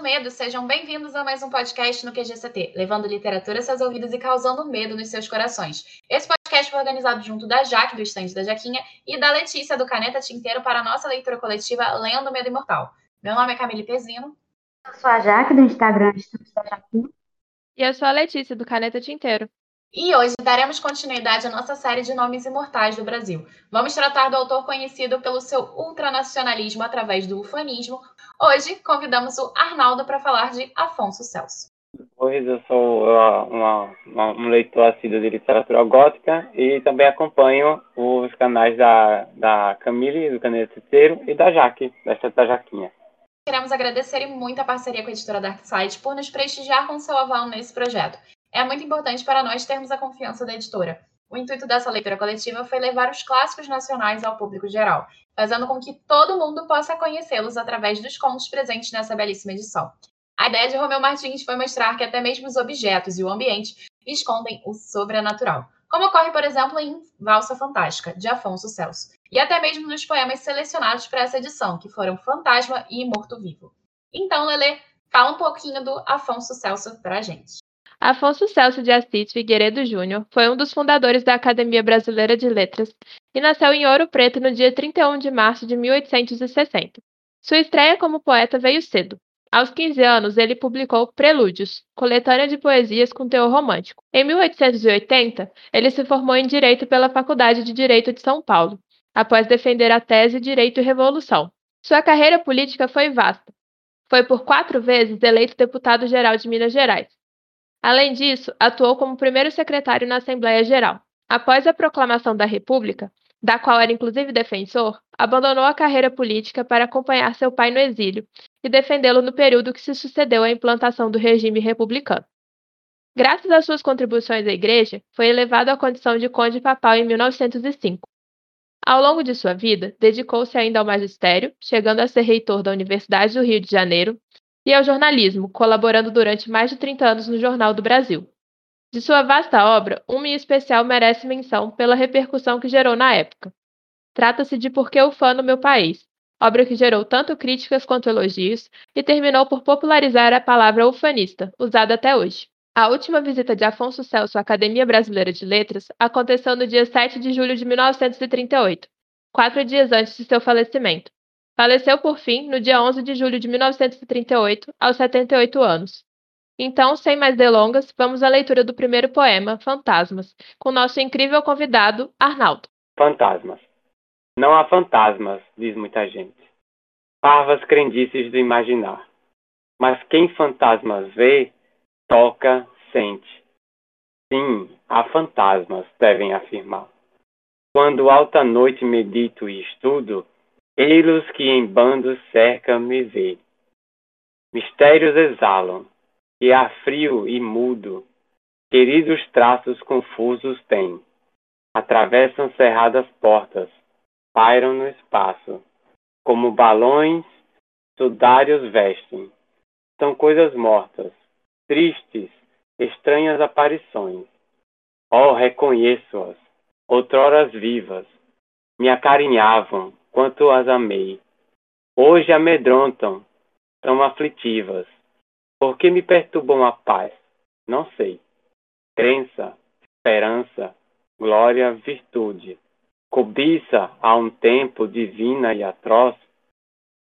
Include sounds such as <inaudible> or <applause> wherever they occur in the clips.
do medo, sejam bem-vindos a mais um podcast no QGCT, levando literatura a seus ouvidos e causando medo nos seus corações. Esse podcast foi organizado junto da Jaque, do estande da Jaquinha, e da Letícia, do Caneta Tinteiro, para a nossa leitura coletiva Lendo Medo Imortal. Meu nome é Camille Pezino. Eu sou a Jaque, do Instagram Estande da Jaquinha. E eu sou a Letícia, do Caneta Tinteiro. E hoje daremos continuidade à nossa série de nomes imortais do Brasil. Vamos tratar do autor conhecido pelo seu ultranacionalismo através do ufanismo. Hoje convidamos o Arnaldo para falar de Afonso Celso. Pois eu sou uma, uma, um leitor assíduo de literatura gótica e também acompanho os canais da, da Camille, do Caneta Terceiro, e da Jaque, da da Jaquinha. Queremos agradecer muito a parceria com a editora Dark Side por nos prestigiar com seu aval nesse projeto é muito importante para nós termos a confiança da editora. O intuito dessa leitura coletiva foi levar os clássicos nacionais ao público geral, fazendo com que todo mundo possa conhecê-los através dos contos presentes nessa belíssima edição. A ideia de Romeu Martins foi mostrar que até mesmo os objetos e o ambiente escondem o sobrenatural, como ocorre, por exemplo, em Valsa Fantástica, de Afonso Celso, e até mesmo nos poemas selecionados para essa edição, que foram Fantasma e Morto Vivo. Então, Lele, fala um pouquinho do Afonso Celso para a gente. Afonso Celso de Assis Figueiredo Júnior foi um dos fundadores da Academia Brasileira de Letras e nasceu em Ouro Preto no dia 31 de março de 1860. Sua estreia como poeta veio cedo. Aos 15 anos, ele publicou Prelúdios, coletânea de poesias com teor romântico. Em 1880, ele se formou em Direito pela Faculdade de Direito de São Paulo, após defender a tese Direito e Revolução. Sua carreira política foi vasta. Foi por quatro vezes eleito deputado-geral de Minas Gerais. Além disso, atuou como primeiro secretário na Assembleia Geral. Após a proclamação da República, da qual era inclusive defensor, abandonou a carreira política para acompanhar seu pai no exílio e defendê-lo no período que se sucedeu à implantação do regime republicano. Graças às suas contribuições à Igreja, foi elevado à condição de conde papal em 1905. Ao longo de sua vida, dedicou-se ainda ao magistério, chegando a ser reitor da Universidade do Rio de Janeiro, e ao jornalismo, colaborando durante mais de 30 anos no Jornal do Brasil. De sua vasta obra, uma em especial merece menção pela repercussão que gerou na época. Trata-se de Por que o Fã no Meu País, obra que gerou tanto críticas quanto elogios e terminou por popularizar a palavra ufanista, usada até hoje. A última visita de Afonso Celso à Academia Brasileira de Letras aconteceu no dia 7 de julho de 1938, quatro dias antes de seu falecimento, Faleceu, por fim, no dia 11 de julho de 1938, aos 78 anos. Então, sem mais delongas, vamos à leitura do primeiro poema, Fantasmas, com nosso incrível convidado, Arnaldo. Fantasmas. Não há fantasmas, diz muita gente. Parvas crendices do imaginar. Mas quem fantasmas vê, toca, sente. Sim, há fantasmas, devem afirmar. Quando alta noite medito e estudo, Ei-los que em bandos cercam-me vê. Mistérios exalam, e há frio e mudo, queridos traços confusos têm. Atravessam cerradas portas, pairam no espaço, como balões sudários vestem. São coisas mortas, tristes, estranhas aparições. Oh, reconheço-as, outroras vivas, me acarinhavam, quanto as amei. Hoje amedrontam, tão aflitivas. Por que me perturbam a paz? Não sei. Crença, esperança, glória, virtude. Cobiça a um tempo divina e atroz.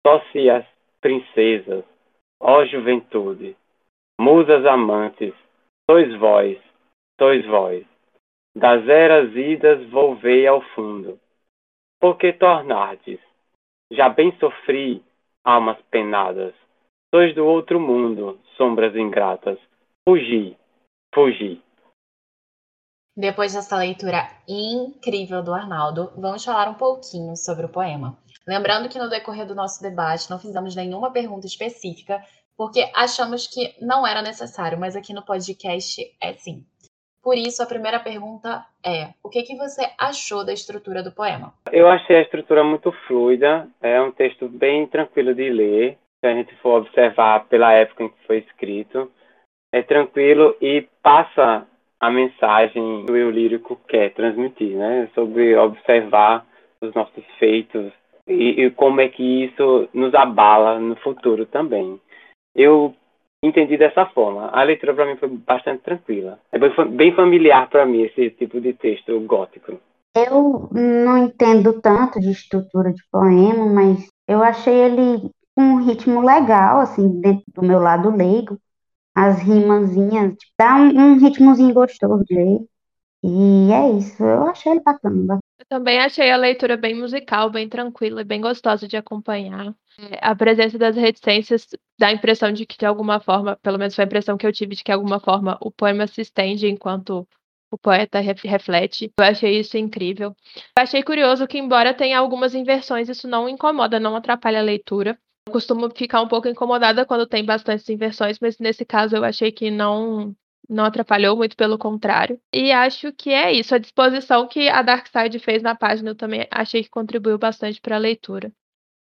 Só se as princesas, ó juventude, musas amantes, sois vós, sois vós. Das eras idas volvei ao fundo por que tornardes? Já bem sofri, almas penadas. Sois do outro mundo, sombras ingratas. Fugi, fugi. Depois dessa leitura incrível do Arnaldo, vamos falar um pouquinho sobre o poema. Lembrando que no decorrer do nosso debate não fizemos nenhuma pergunta específica, porque achamos que não era necessário, mas aqui no podcast é sim. Por isso, a primeira pergunta é: o que, que você achou da estrutura do poema? Eu achei a estrutura muito fluida, é um texto bem tranquilo de ler. Se a gente for observar pela época em que foi escrito, é tranquilo e passa a mensagem que o eu lírico quer transmitir, né? Sobre observar os nossos feitos e, e como é que isso nos abala no futuro também. eu entendi dessa forma. A leitura para mim foi bastante tranquila. É bem familiar para mim esse tipo de texto gótico. Eu não entendo tanto de estrutura de poema, mas eu achei ele um ritmo legal, assim, dentro do meu lado leigo. As rimazinhas, tipo, dá um, um ritmozinho gostoso de ler. E é isso, eu achei ele bacana. Eu também achei a leitura bem musical, bem tranquila e bem gostosa de acompanhar. A presença das reticências dá a impressão de que, de alguma forma, pelo menos foi a impressão que eu tive, de que, de alguma forma, o poema se estende enquanto o poeta reflete. Eu achei isso incrível. Eu achei curioso que, embora tenha algumas inversões, isso não incomoda, não atrapalha a leitura. Eu costumo ficar um pouco incomodada quando tem bastantes inversões, mas nesse caso eu achei que não não atrapalhou, muito pelo contrário. E acho que é isso. A disposição que a Darkside fez na página eu também achei que contribuiu bastante para a leitura.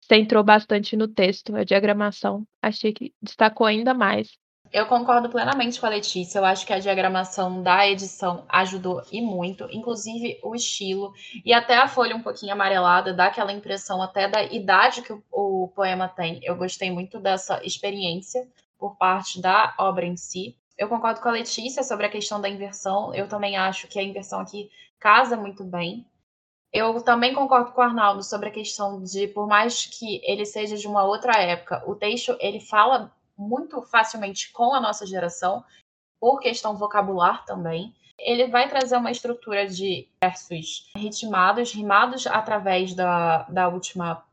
Centrou bastante no texto, a diagramação. Achei que destacou ainda mais. Eu concordo plenamente com a Letícia. Eu acho que a diagramação da edição ajudou e muito, inclusive o estilo e até a folha um pouquinho amarelada dá aquela impressão até da idade que o, o poema tem. Eu gostei muito dessa experiência por parte da obra em si. Eu concordo com a Letícia sobre a questão da inversão. Eu também acho que a inversão aqui casa muito bem. Eu também concordo com o Arnaldo sobre a questão de, por mais que ele seja de uma outra época, o texto ele fala muito facilmente com a nossa geração, por questão vocabular também. Ele vai trazer uma estrutura de versos ritmados, rimados através da, da última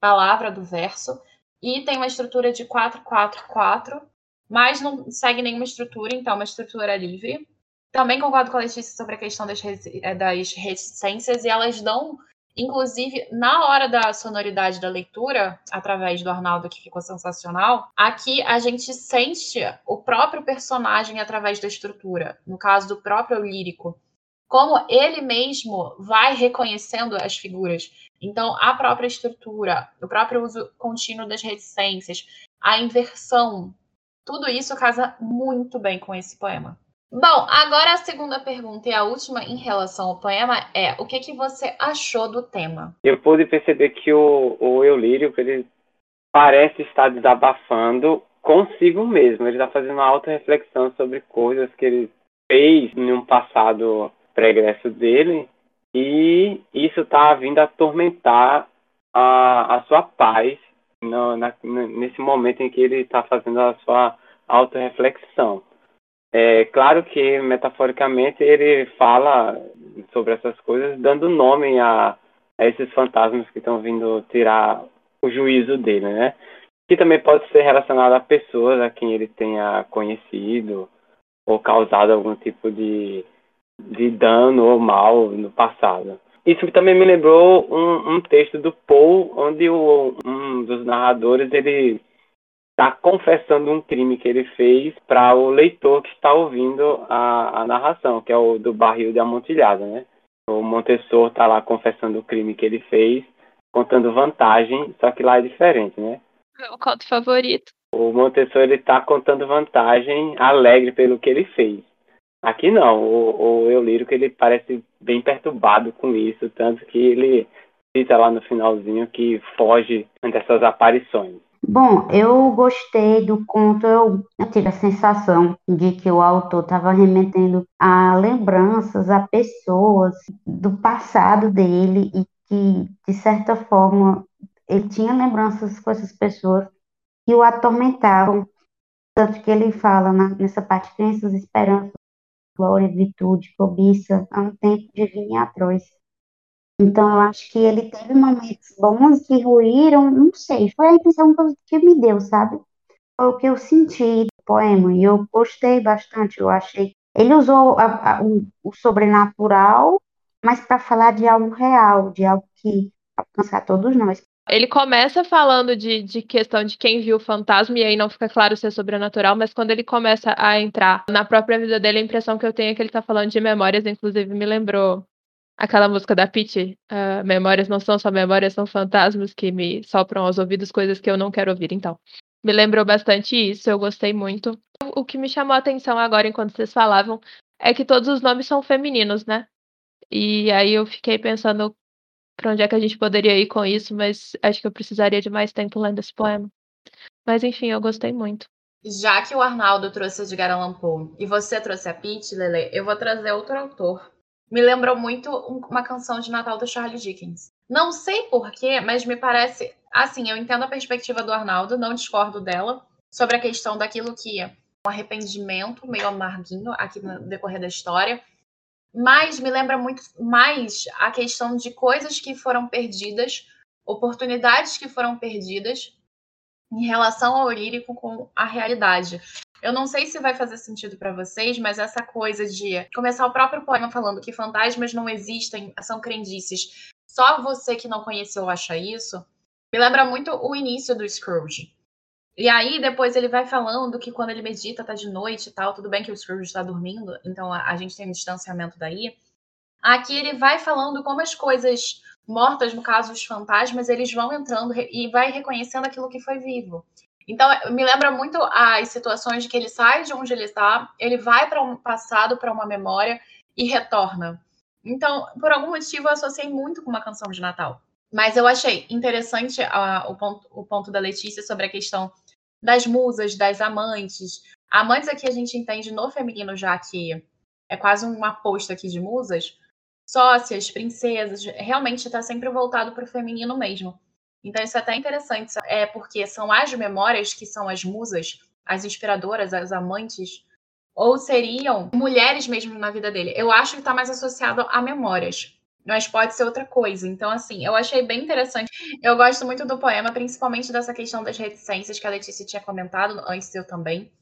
palavra do verso, e tem uma estrutura de 4-4-4, mas não segue nenhuma estrutura, então é uma estrutura livre. Também concordo com a Letícia sobre a questão das, das reticências, e elas dão Inclusive, na hora da sonoridade da leitura, através do Arnaldo, que ficou sensacional, aqui a gente sente o próprio personagem através da estrutura, no caso do próprio lírico, como ele mesmo vai reconhecendo as figuras. Então, a própria estrutura, o próprio uso contínuo das reticências, a inversão, tudo isso casa muito bem com esse poema. Bom, agora a segunda pergunta e a última em relação ao poema é: o que, que você achou do tema? Eu pude perceber que o, o Eulírio ele parece estar desabafando consigo mesmo. Ele está fazendo uma alta reflexão sobre coisas que ele fez em um passado pregresso dele e isso está vindo atormentar a, a sua paz no, na, nesse momento em que ele está fazendo a sua autorreflexão. É claro que, metaforicamente, ele fala sobre essas coisas, dando nome a, a esses fantasmas que estão vindo tirar o juízo dele, né? Que também pode ser relacionado a pessoas a quem ele tenha conhecido ou causado algum tipo de, de dano ou mal no passado. Isso também me lembrou um, um texto do Paul, onde o, um dos narradores ele está confessando um crime que ele fez para o leitor que está ouvindo a, a, narração, que é o do barril de amontilhado, né? O Montessor está lá confessando o crime que ele fez, contando vantagem, só que lá é diferente, né? Meu conto favorito. O Montessor ele está contando vantagem, alegre pelo que ele fez. Aqui não, o, o eu lírico ele parece bem perturbado com isso, tanto que ele cita lá no finalzinho que foge dessas aparições. Bom, eu gostei do conto, eu, eu tive a sensação de que o autor estava remetendo a lembranças, a pessoas do passado dele e que, de certa forma, ele tinha lembranças com essas pessoas que o atormentavam. Tanto que ele fala na, nessa parte, crenças, esperanças, glória, virtude, cobiça, há um tempo de vir atroz. Então, eu acho que ele teve momentos bons que ruíram, não sei, foi a impressão que me deu, sabe? Foi o que eu senti do poema, e eu gostei bastante, eu achei. Ele usou a, a, o, o sobrenatural, mas para falar de algo real, de algo que alcançar todos nós. Ele começa falando de, de questão de quem viu o fantasma, e aí não fica claro se é sobrenatural, mas quando ele começa a entrar na própria vida dele, a impressão que eu tenho é que ele está falando de memórias, inclusive me lembrou aquela música da Pitty, uh, memórias não são só memórias, são fantasmas que me sopram aos ouvidos coisas que eu não quero ouvir, então. Me lembrou bastante isso, eu gostei muito. O que me chamou a atenção agora, enquanto vocês falavam, é que todos os nomes são femininos, né? E aí eu fiquei pensando para onde é que a gente poderia ir com isso, mas acho que eu precisaria de mais tempo lendo esse poema. Mas enfim, eu gostei muito. Já que o Arnaldo trouxe Edgar Allan Poe e você trouxe a Pete, Lele, eu vou trazer outro autor. Me lembrou muito uma canção de Natal do Charlie Dickens. Não sei porquê, mas me parece. Assim, eu entendo a perspectiva do Arnaldo, não discordo dela, sobre a questão daquilo que é um arrependimento meio amarguinho aqui no decorrer da história. Mas me lembra muito mais a questão de coisas que foram perdidas, oportunidades que foram perdidas em relação ao lírico com a realidade. Eu não sei se vai fazer sentido para vocês, mas essa coisa de começar o próprio poema falando que fantasmas não existem, são crendices. Só você que não conheceu acha isso. Me lembra muito o início do Scrooge. E aí depois ele vai falando que quando ele medita tá de noite e tal, tudo bem que o Scrooge está dormindo, então a, a gente tem um distanciamento daí. Aqui ele vai falando como as coisas mortas, no caso os fantasmas, eles vão entrando e vai reconhecendo aquilo que foi vivo. Então, me lembra muito as situações de que ele sai de onde ele está, ele vai para um passado, para uma memória e retorna. Então, por algum motivo, eu associei muito com uma canção de Natal. Mas eu achei interessante o, ponto, o ponto da Letícia sobre a questão das musas, das amantes. Amantes aqui a gente entende no feminino, já que é quase uma aposta aqui de musas, sócias, princesas, realmente está sempre voltado para o feminino mesmo. Então isso é até interessante, é porque são as memórias que são as musas, as inspiradoras, as amantes, ou seriam mulheres mesmo na vida dele. Eu acho que está mais associado a memórias, mas pode ser outra coisa. Então, assim, eu achei bem interessante. Eu gosto muito do poema, principalmente dessa questão das reticências que a Letícia tinha comentado, antes eu também.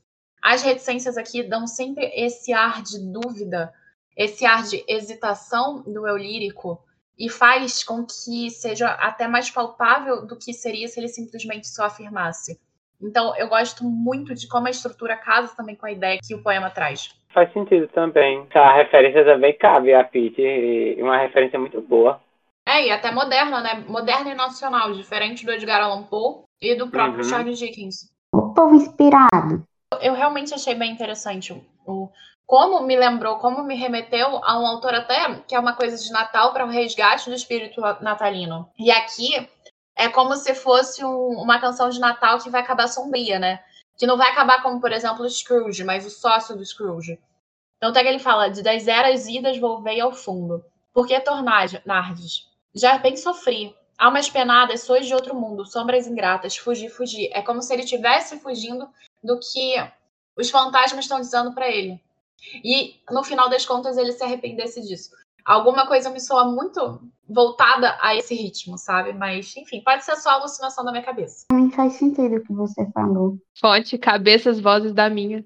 As reticências aqui dão sempre esse ar de dúvida esse ar de hesitação do eu lírico e faz com que seja até mais palpável do que seria se ele simplesmente só afirmasse. Então, eu gosto muito de como a estrutura casa também com a ideia que o poema traz. Faz sentido também. A referência também cabe a Pete, uma referência muito boa. É, e até moderna, né? Moderna e nacional, diferente do Edgar Allan Poe e do próprio uhum. Charles Dickens. O povo inspirado. Eu realmente achei bem interessante o, como me lembrou, como me remeteu a um autor até que é uma coisa de Natal para o resgate do espírito natalino. E aqui é como se fosse um, uma canção de Natal que vai acabar sombria, né? Que não vai acabar como, por exemplo, o Scrooge, mas o sócio do Scrooge. Então até que ele fala, de das eras idas volvei ao fundo. Por que tornar, Nardes? Já bem sofri. Almas penadas, sois de outro mundo, sombras ingratas, fugir, fugir. É como se ele estivesse fugindo do que os fantasmas estão dizendo para ele. E no final das contas ele se arrependesse disso. Alguma coisa me soa muito voltada a esse ritmo, sabe? Mas, enfim, pode ser só alucinação da minha cabeça. Não faz sentido o que você falou. Fonte, cabeças, vozes da minha.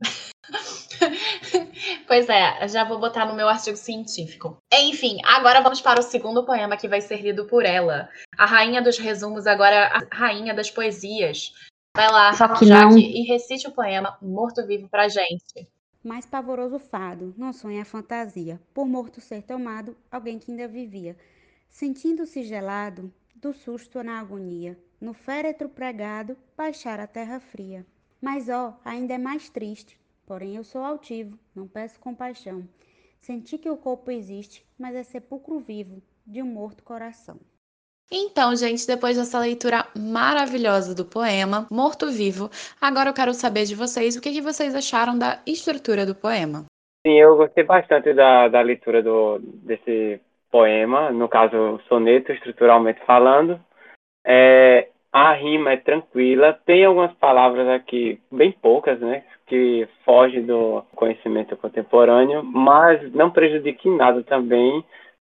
<laughs> pois é, já vou botar no meu artigo científico. Enfim, agora vamos para o segundo poema que vai ser lido por ela. A rainha dos resumos, agora a rainha das poesias. Vai lá, Só que Jaque, não. e recite o poema Morto Vivo pra gente. Mais pavoroso fado, não sonha a fantasia, por morto ser tomado, alguém que ainda vivia. Sentindo-se gelado, do susto na agonia, no féretro pregado, baixar a terra fria. Mas ó, ainda é mais triste, porém eu sou altivo, não peço compaixão. Senti que o corpo existe, mas é sepulcro vivo de um morto coração. Então, gente, depois dessa leitura maravilhosa do poema Morto Vivo, agora eu quero saber de vocês o que, que vocês acharam da estrutura do poema. Sim, eu gostei bastante da, da leitura do, desse poema, no caso, soneto, estruturalmente falando. É, a rima é tranquila, tem algumas palavras aqui, bem poucas, né? Que fogem do conhecimento contemporâneo, mas não prejudica em nada também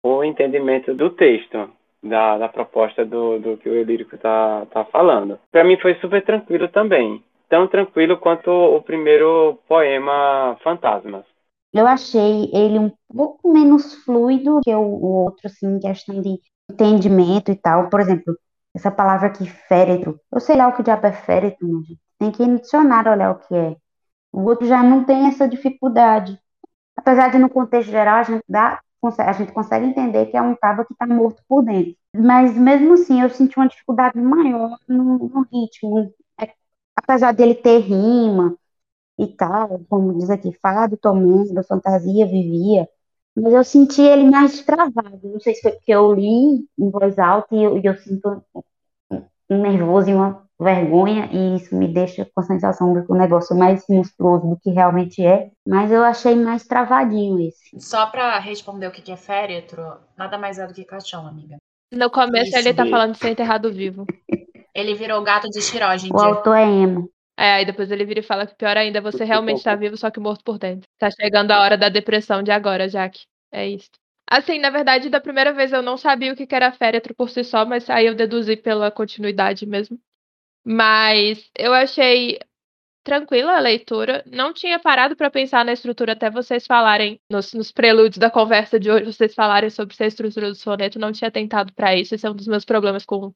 o entendimento do texto da, da proposta do, do que o Elírico tá, tá falando. Para mim foi super tranquilo também. Tão tranquilo quanto o primeiro poema Fantasmas. Eu achei ele um pouco menos fluido que o, o outro, assim, em questão de entendimento e tal. Por exemplo, essa palavra aqui, féretro. Eu sei lá o que diabo é féretro, gente. Tem que ir no dicionário olhar o que é. O outro já não tem essa dificuldade. Apesar de, no contexto geral, a gente dá a gente consegue entender que é um cabo que está morto por dentro. Mas mesmo assim, eu senti uma dificuldade maior no, no ritmo. É, apesar dele ter rima e tal, como diz aqui, fado, tomando, fantasia, vivia, mas eu senti ele mais travado. Não sei se foi porque eu li em voz alta e eu, eu sinto um nervoso e uma vergonha e isso me deixa com a sensação de que o negócio é mais monstruoso do que realmente é, mas eu achei mais travadinho esse. Só para responder o que é féretro, nada mais é do que caixão, amiga. No começo isso. ele tá falando de ser enterrado vivo. Ele virou gato de xiró, gente. O autor é emo. É, aí depois ele vira e fala que pior ainda, você realmente tá vivo, só que morto por dentro. Tá chegando a hora da depressão de agora, Jaque. É isso. Assim, na verdade, da primeira vez eu não sabia o que era féretro por si só, mas aí eu deduzi pela continuidade mesmo. Mas eu achei tranquila a leitura. Não tinha parado para pensar na estrutura até vocês falarem, nos, nos, prelúdios da conversa de hoje, vocês falarem sobre a estrutura do soneto. Não tinha tentado para isso. Esse é um dos meus problemas com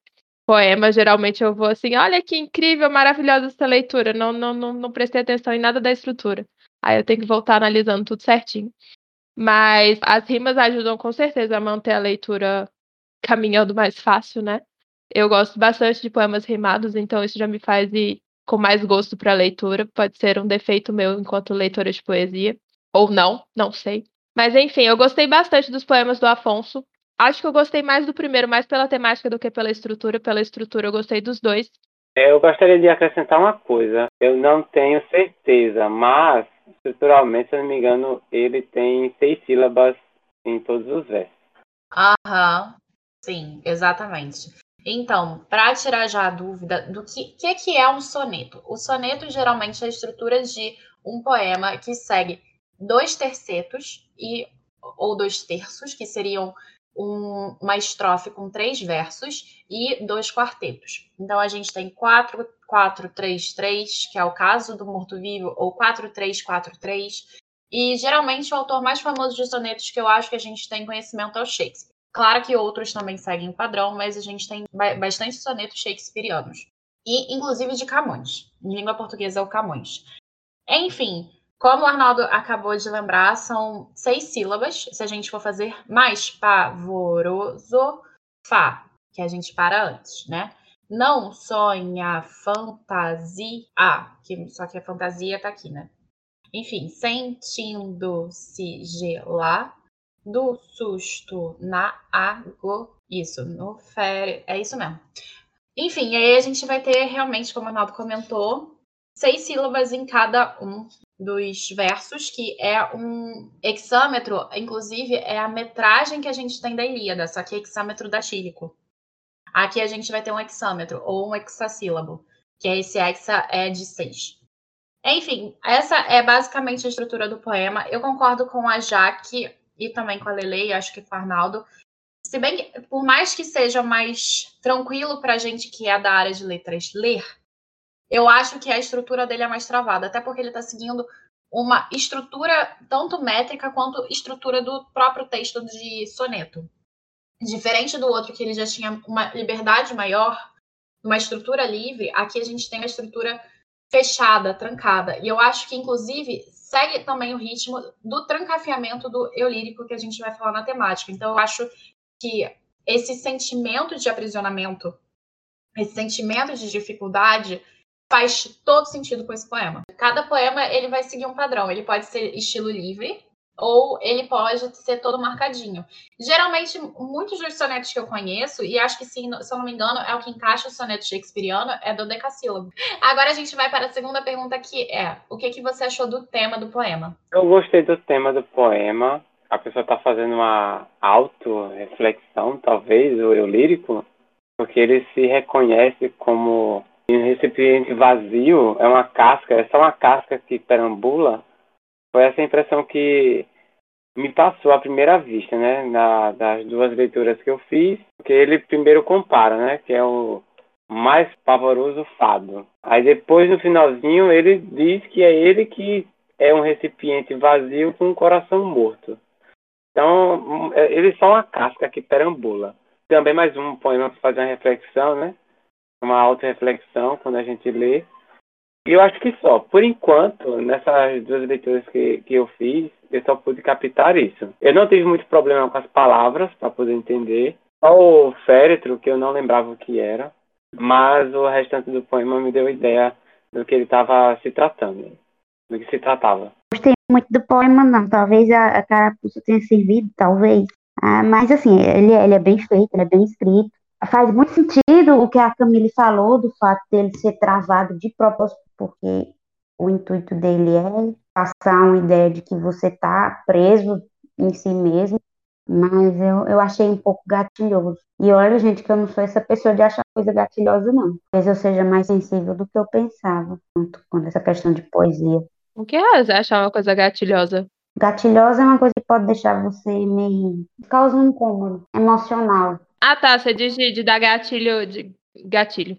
poema. Geralmente eu vou assim: olha que incrível, maravilhosa essa leitura. Não, não, não, não prestei atenção em nada da estrutura. Aí eu tenho que voltar analisando tudo certinho. Mas as rimas ajudam com certeza a manter a leitura caminhando mais fácil, né? Eu gosto bastante de poemas rimados, então isso já me faz ir com mais gosto para a leitura. Pode ser um defeito meu enquanto leitora de poesia, ou não, não sei. Mas enfim, eu gostei bastante dos poemas do Afonso. Acho que eu gostei mais do primeiro, mais pela temática do que pela estrutura. Pela estrutura, eu gostei dos dois. É, eu gostaria de acrescentar uma coisa. Eu não tenho certeza, mas estruturalmente, se eu não me engano, ele tem seis sílabas em todos os versos. Aham, sim, exatamente. Então, para tirar já a dúvida do que, que, que é um soneto. O soneto geralmente é a estrutura de um poema que segue dois tercetos e ou dois terços, que seriam um, uma estrofe com três versos e dois quartetos. Então a gente tem 4, 4, 3, 3, que é o caso do morto-vivo, ou 4, 3, 4, 3. E geralmente o autor mais famoso de sonetos que eu acho que a gente tem conhecimento é o Shakespeare. Claro que outros também seguem padrão, mas a gente tem bastante sonetos shakespearianos. E, inclusive, de Camões. Em língua portuguesa é o Camões. Enfim, como o Arnaldo acabou de lembrar, são seis sílabas. Se a gente for fazer mais pavoroso, fá, que a gente para antes, né? Não sonha fantasia, que só que a fantasia tá aqui, né? Enfim, sentindo-se gelar, do susto na água. Isso, no férias. É isso mesmo. Enfim, aí a gente vai ter realmente, como o Arnaldo comentou, seis sílabas em cada um dos versos, que é um hexâmetro, inclusive é a metragem que a gente tem da Ilíada, só que é hexâmetro datílico. Aqui a gente vai ter um hexâmetro, ou um hexassílabo, que é esse hexa é de seis. Enfim, essa é basicamente a estrutura do poema. Eu concordo com a Jaque e também com a Lele, e acho que com o Arnaldo. Se bem que, por mais que seja mais tranquilo para a gente que é da área de letras ler, eu acho que a estrutura dele é mais travada, até porque ele está seguindo uma estrutura tanto métrica quanto estrutura do próprio texto de soneto. Diferente do outro, que ele já tinha uma liberdade maior, uma estrutura livre, aqui a gente tem uma estrutura fechada, trancada. E eu acho que, inclusive, segue também o ritmo do trancafiamento do eu lírico que a gente vai falar na temática. Então, eu acho que esse sentimento de aprisionamento, esse sentimento de dificuldade, faz todo sentido com esse poema. Cada poema ele vai seguir um padrão. Ele pode ser estilo livre, ou ele pode ser todo marcadinho. Geralmente, muitos dos sonetos que eu conheço, e acho que se, se eu não me engano, é o que encaixa o soneto shakespeariano, é do decassílabo. Agora a gente vai para a segunda pergunta que é: o que, que você achou do tema do poema? Eu gostei do tema do poema. A pessoa está fazendo uma auto-reflexão, talvez, o eu lírico, porque ele se reconhece como um recipiente vazio, é uma casca, é só uma casca que perambula foi essa impressão que me passou à primeira vista, né? Na, das duas leituras que eu fiz, porque ele primeiro compara, né? Que é o mais pavoroso fado. Aí depois, no finalzinho, ele diz que é ele que é um recipiente vazio com um coração morto. Então, é, ele é só uma casca que perambula. Também mais um poema para fazer uma reflexão, né? Uma auto-reflexão quando a gente lê. Eu acho que só. Por enquanto, nessas duas leituras que, que eu fiz, eu só pude captar isso. Eu não tive muito problema com as palavras para poder entender. Só o féretro, que eu não lembrava o que era. Mas o restante do poema me deu ideia do que ele estava se tratando. Do que se tratava. Gostei muito do poema, não. Talvez a, a carapuça tenha servido, talvez. Ah, mas assim, ele, ele é bem feito, ele é bem escrito. Faz muito sentido o que a Camille falou do fato dele ser travado de propósito, porque o intuito dele é passar uma ideia de que você está preso em si mesmo, mas eu, eu achei um pouco gatilhoso. E olha, gente, que eu não sou essa pessoa de achar coisa gatilhosa, não. Talvez eu seja mais sensível do que eu pensava quando essa questão de poesia. O que é achar uma coisa gatilhosa? Gatilhosa é uma coisa que pode deixar você meio. causa um incômodo emocional. Ah, tá. Você diz de, de dar gatilho de gatilho.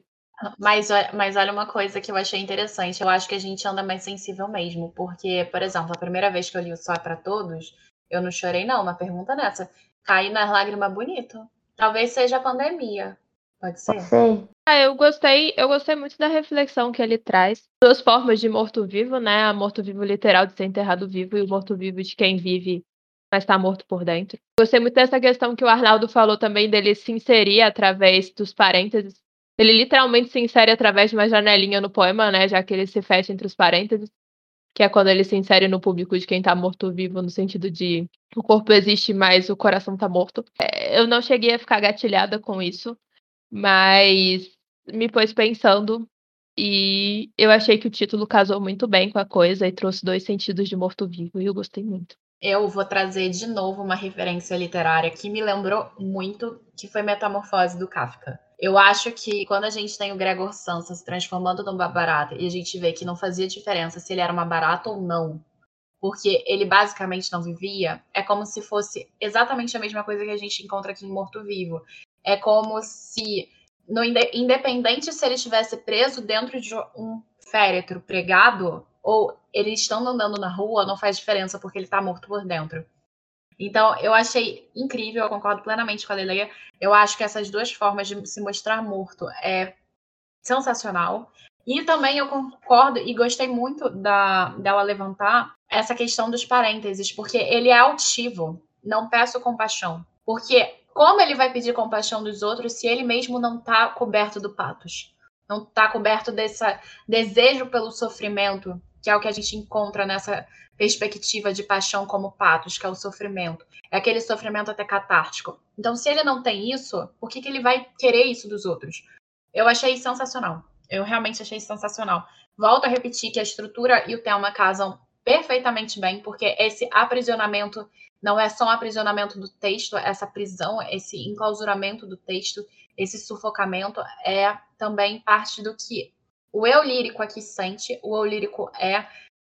Mas, mas olha uma coisa que eu achei interessante. Eu acho que a gente anda mais sensível mesmo. Porque, por exemplo, a primeira vez que eu li o Só é para Todos, eu não chorei, não. Uma pergunta nessa. Caí nas lágrimas bonito. Talvez seja a pandemia. Pode ser? Ser. Ah, eu gostei, eu gostei muito da reflexão que ele traz. Duas formas de morto-vivo, né? A morto-vivo literal de ser enterrado vivo e o morto-vivo de quem vive, mas está morto por dentro. Gostei muito dessa questão que o Arnaldo falou também dele se inserir através dos parênteses. Ele literalmente se insere através de uma janelinha no poema, né? Já que ele se fecha entre os parênteses. Que é quando ele se insere no público de quem está morto-vivo, no sentido de o corpo existe, mas o coração está morto. É, eu não cheguei a ficar gatilhada com isso, mas me pôs pensando e eu achei que o título casou muito bem com a coisa e trouxe dois sentidos de morto-vivo e eu gostei muito. Eu vou trazer de novo uma referência literária que me lembrou muito, que foi Metamorfose do Kafka. Eu acho que quando a gente tem o Gregor Samsa se transformando numa barata e a gente vê que não fazia diferença se ele era uma barata ou não, porque ele basicamente não vivia, é como se fosse exatamente a mesma coisa que a gente encontra aqui em Morto Vivo. É como se, no, independente se ele estivesse preso dentro de um féretro pregado ou ele estando andando na rua, não faz diferença porque ele está morto por dentro. Então, eu achei incrível, eu concordo plenamente com a Leleia. Eu acho que essas duas formas de se mostrar morto é sensacional. E também eu concordo e gostei muito da, dela levantar essa questão dos parênteses, porque ele é altivo. Não peço compaixão. Porque como ele vai pedir compaixão dos outros se ele mesmo não está coberto do patos? Não está coberto desse desejo pelo sofrimento, que é o que a gente encontra nessa perspectiva de paixão como patos, que é o sofrimento. É aquele sofrimento até catártico. Então, se ele não tem isso, por que, que ele vai querer isso dos outros? Eu achei sensacional. Eu realmente achei sensacional. Volto a repetir que a estrutura e o tema casam perfeitamente bem, porque esse aprisionamento não é só um aprisionamento do texto, essa prisão, esse enclausuramento do texto, esse sufocamento é também parte do que o eu lírico aqui sente, o eu lírico é,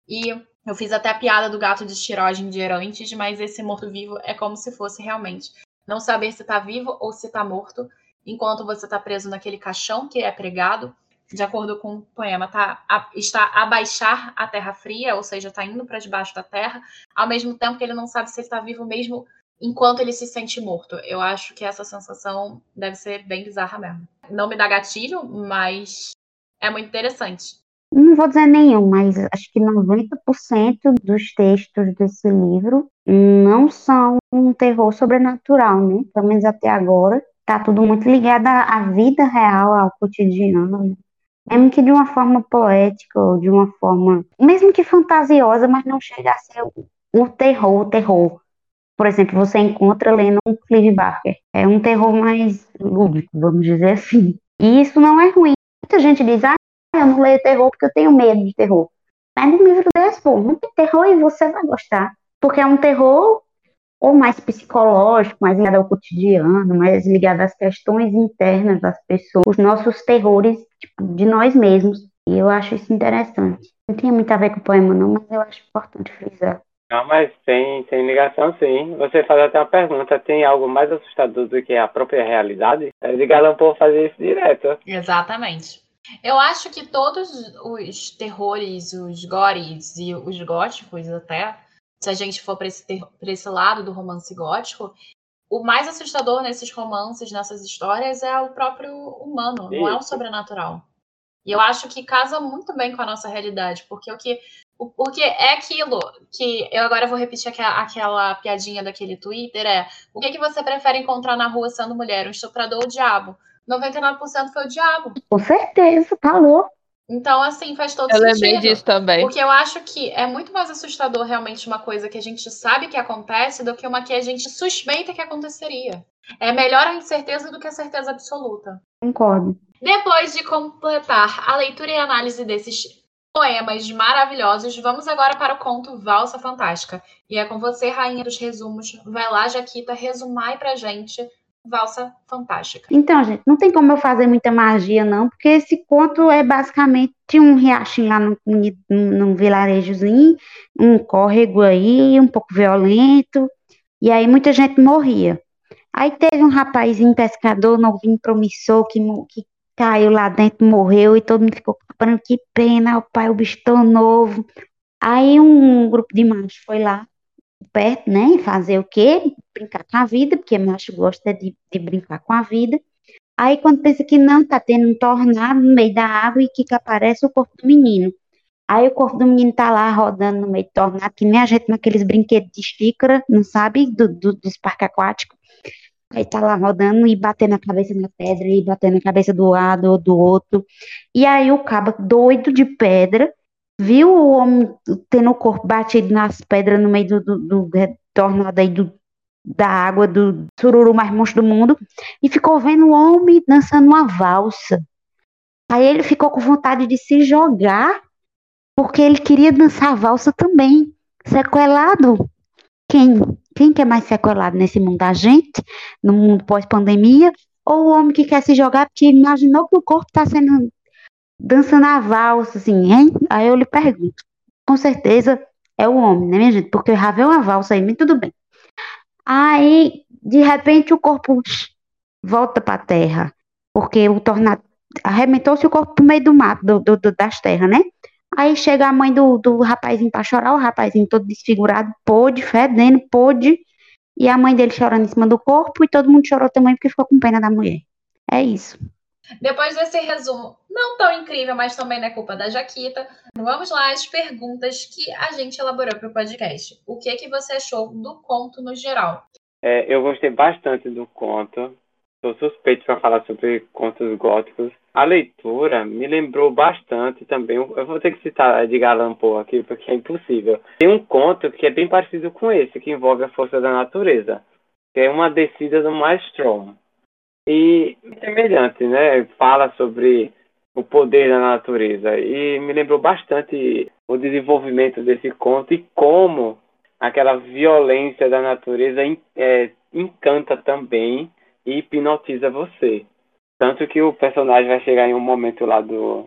e eu fiz até a piada do gato de estiragem de Herantes, mas esse morto-vivo é como se fosse realmente não saber se está vivo ou se está morto, enquanto você está preso naquele caixão que é pregado, de acordo com o poema, tá, a, está a baixar a terra fria, ou seja, está indo para debaixo da terra, ao mesmo tempo que ele não sabe se ele está vivo mesmo enquanto ele se sente morto. Eu acho que essa sensação deve ser bem bizarra mesmo. Não me dá gatilho, mas é muito interessante não vou dizer nenhum, mas acho que 90% dos textos desse livro não são um terror sobrenatural, né? Pelo menos até agora. Tá tudo muito ligado à vida real, ao cotidiano. Né? Mesmo que de uma forma poética ou de uma forma, mesmo que fantasiosa, mas não chega a ser o terror, o terror. Por exemplo, você encontra lendo um Clive Barker. É um terror mais lúdico, vamos dizer assim. E isso não é ruim. Muita gente diz, ah, eu não leio terror porque eu tenho medo de terror. Mas no livro desse, pô, não tem terror e você vai gostar. Porque é um terror ou mais psicológico, mais ligado ao cotidiano, mais ligado às questões internas das pessoas, os nossos terrores tipo, de nós mesmos. E eu acho isso interessante. Não tinha muito a ver com o poema, não, mas eu acho importante frisar. Não, mas tem, tem ligação sim. Você faz até uma pergunta: tem algo mais assustador do que a própria realidade? Edgar Allan Poe fazer isso direto. Exatamente. Eu acho que todos os terrores, os gores e os góticos até, se a gente for para esse, esse lado do romance gótico, o mais assustador nesses romances, nessas histórias, é o próprio humano, Isso. não é o sobrenatural. E eu acho que casa muito bem com a nossa realidade, porque o que porque é aquilo que eu agora vou repetir aquela, aquela piadinha daquele Twitter é o que, que você prefere encontrar na rua sendo mulher, um estuprador ou o diabo? 99% foi o diabo. Com certeza, tá louco. Então, assim, faz todo Eu sentido. lembrei disso também. Porque eu acho que é muito mais assustador realmente uma coisa que a gente sabe que acontece do que uma que a gente suspeita que aconteceria. É melhor a incerteza do que a certeza absoluta. Concordo. Depois de completar a leitura e análise desses poemas maravilhosos, vamos agora para o conto Valsa Fantástica. E é com você, rainha dos resumos. Vai lá, Jaquita, resumai pra gente Valsa Fantástica. Então, gente, não tem como eu fazer muita magia, não, porque esse conto é basicamente um riachinho lá num vilarejozinho, um córrego aí, um pouco violento, e aí muita gente morria. Aí teve um rapazinho pescador novinho, promissor, que, que caiu lá dentro, morreu, e todo mundo ficou falando que pena, o pai, o bicho tão novo. Aí um grupo de machos foi lá, perto, né, fazer o quê? Brincar com a vida, porque macho gosta de, de brincar com a vida. Aí quando pensa que não, tá tendo um tornado no meio da água e que, que aparece o corpo do menino. Aí o corpo do menino tá lá rodando no meio do tornado, que nem a gente naqueles brinquedos de xícara, não sabe? Do, do, dos parques aquáticos. Aí tá lá rodando e batendo a cabeça na pedra e batendo a cabeça do lado ou do outro. E aí o cabo doido de pedra viu o homem tendo o corpo batido nas pedras no meio do, do, do aí do, da água, do sururu mais monstro do mundo, e ficou vendo o homem dançando uma valsa. Aí ele ficou com vontade de se jogar, porque ele queria dançar valsa também. Sequelado. Quem? Quem que é mais sequelado nesse mundo? A gente, no mundo pós-pandemia, ou o homem que quer se jogar porque imaginou que o corpo está sendo dançando a valsa, assim, hein? Aí eu lhe pergunto, com certeza é o homem, né, minha gente? Porque eu já vi uma valsa aí, mas tudo bem. Aí, de repente, o corpo volta para a terra, porque o tornado arrebentou-se o corpo pro meio do mato, do- do- das terras, né? Aí chega a mãe do, do rapazinho para chorar, o rapazinho todo desfigurado, pôde, fedendo, pôde, e a mãe dele chorando em cima do corpo, e todo mundo chorou também porque ficou com pena da mulher. É isso. Depois desse resumo não tão incrível, mas também não é culpa da Jaquita, vamos lá às perguntas que a gente elaborou para o podcast. O que, que você achou do conto no geral? É, eu gostei bastante do conto. Sou suspeito para falar sobre contos góticos. A leitura me lembrou bastante também. Eu vou ter que citar Edgar Allan Poe aqui, porque é impossível. Tem um conto que é bem parecido com esse, que envolve a força da natureza, que é uma descida do Maelstrom. E semelhante, né? Fala sobre o poder da natureza. E me lembrou bastante o desenvolvimento desse conto e como aquela violência da natureza é, encanta também e hipnotiza você. Tanto que o personagem vai chegar em um momento lá do,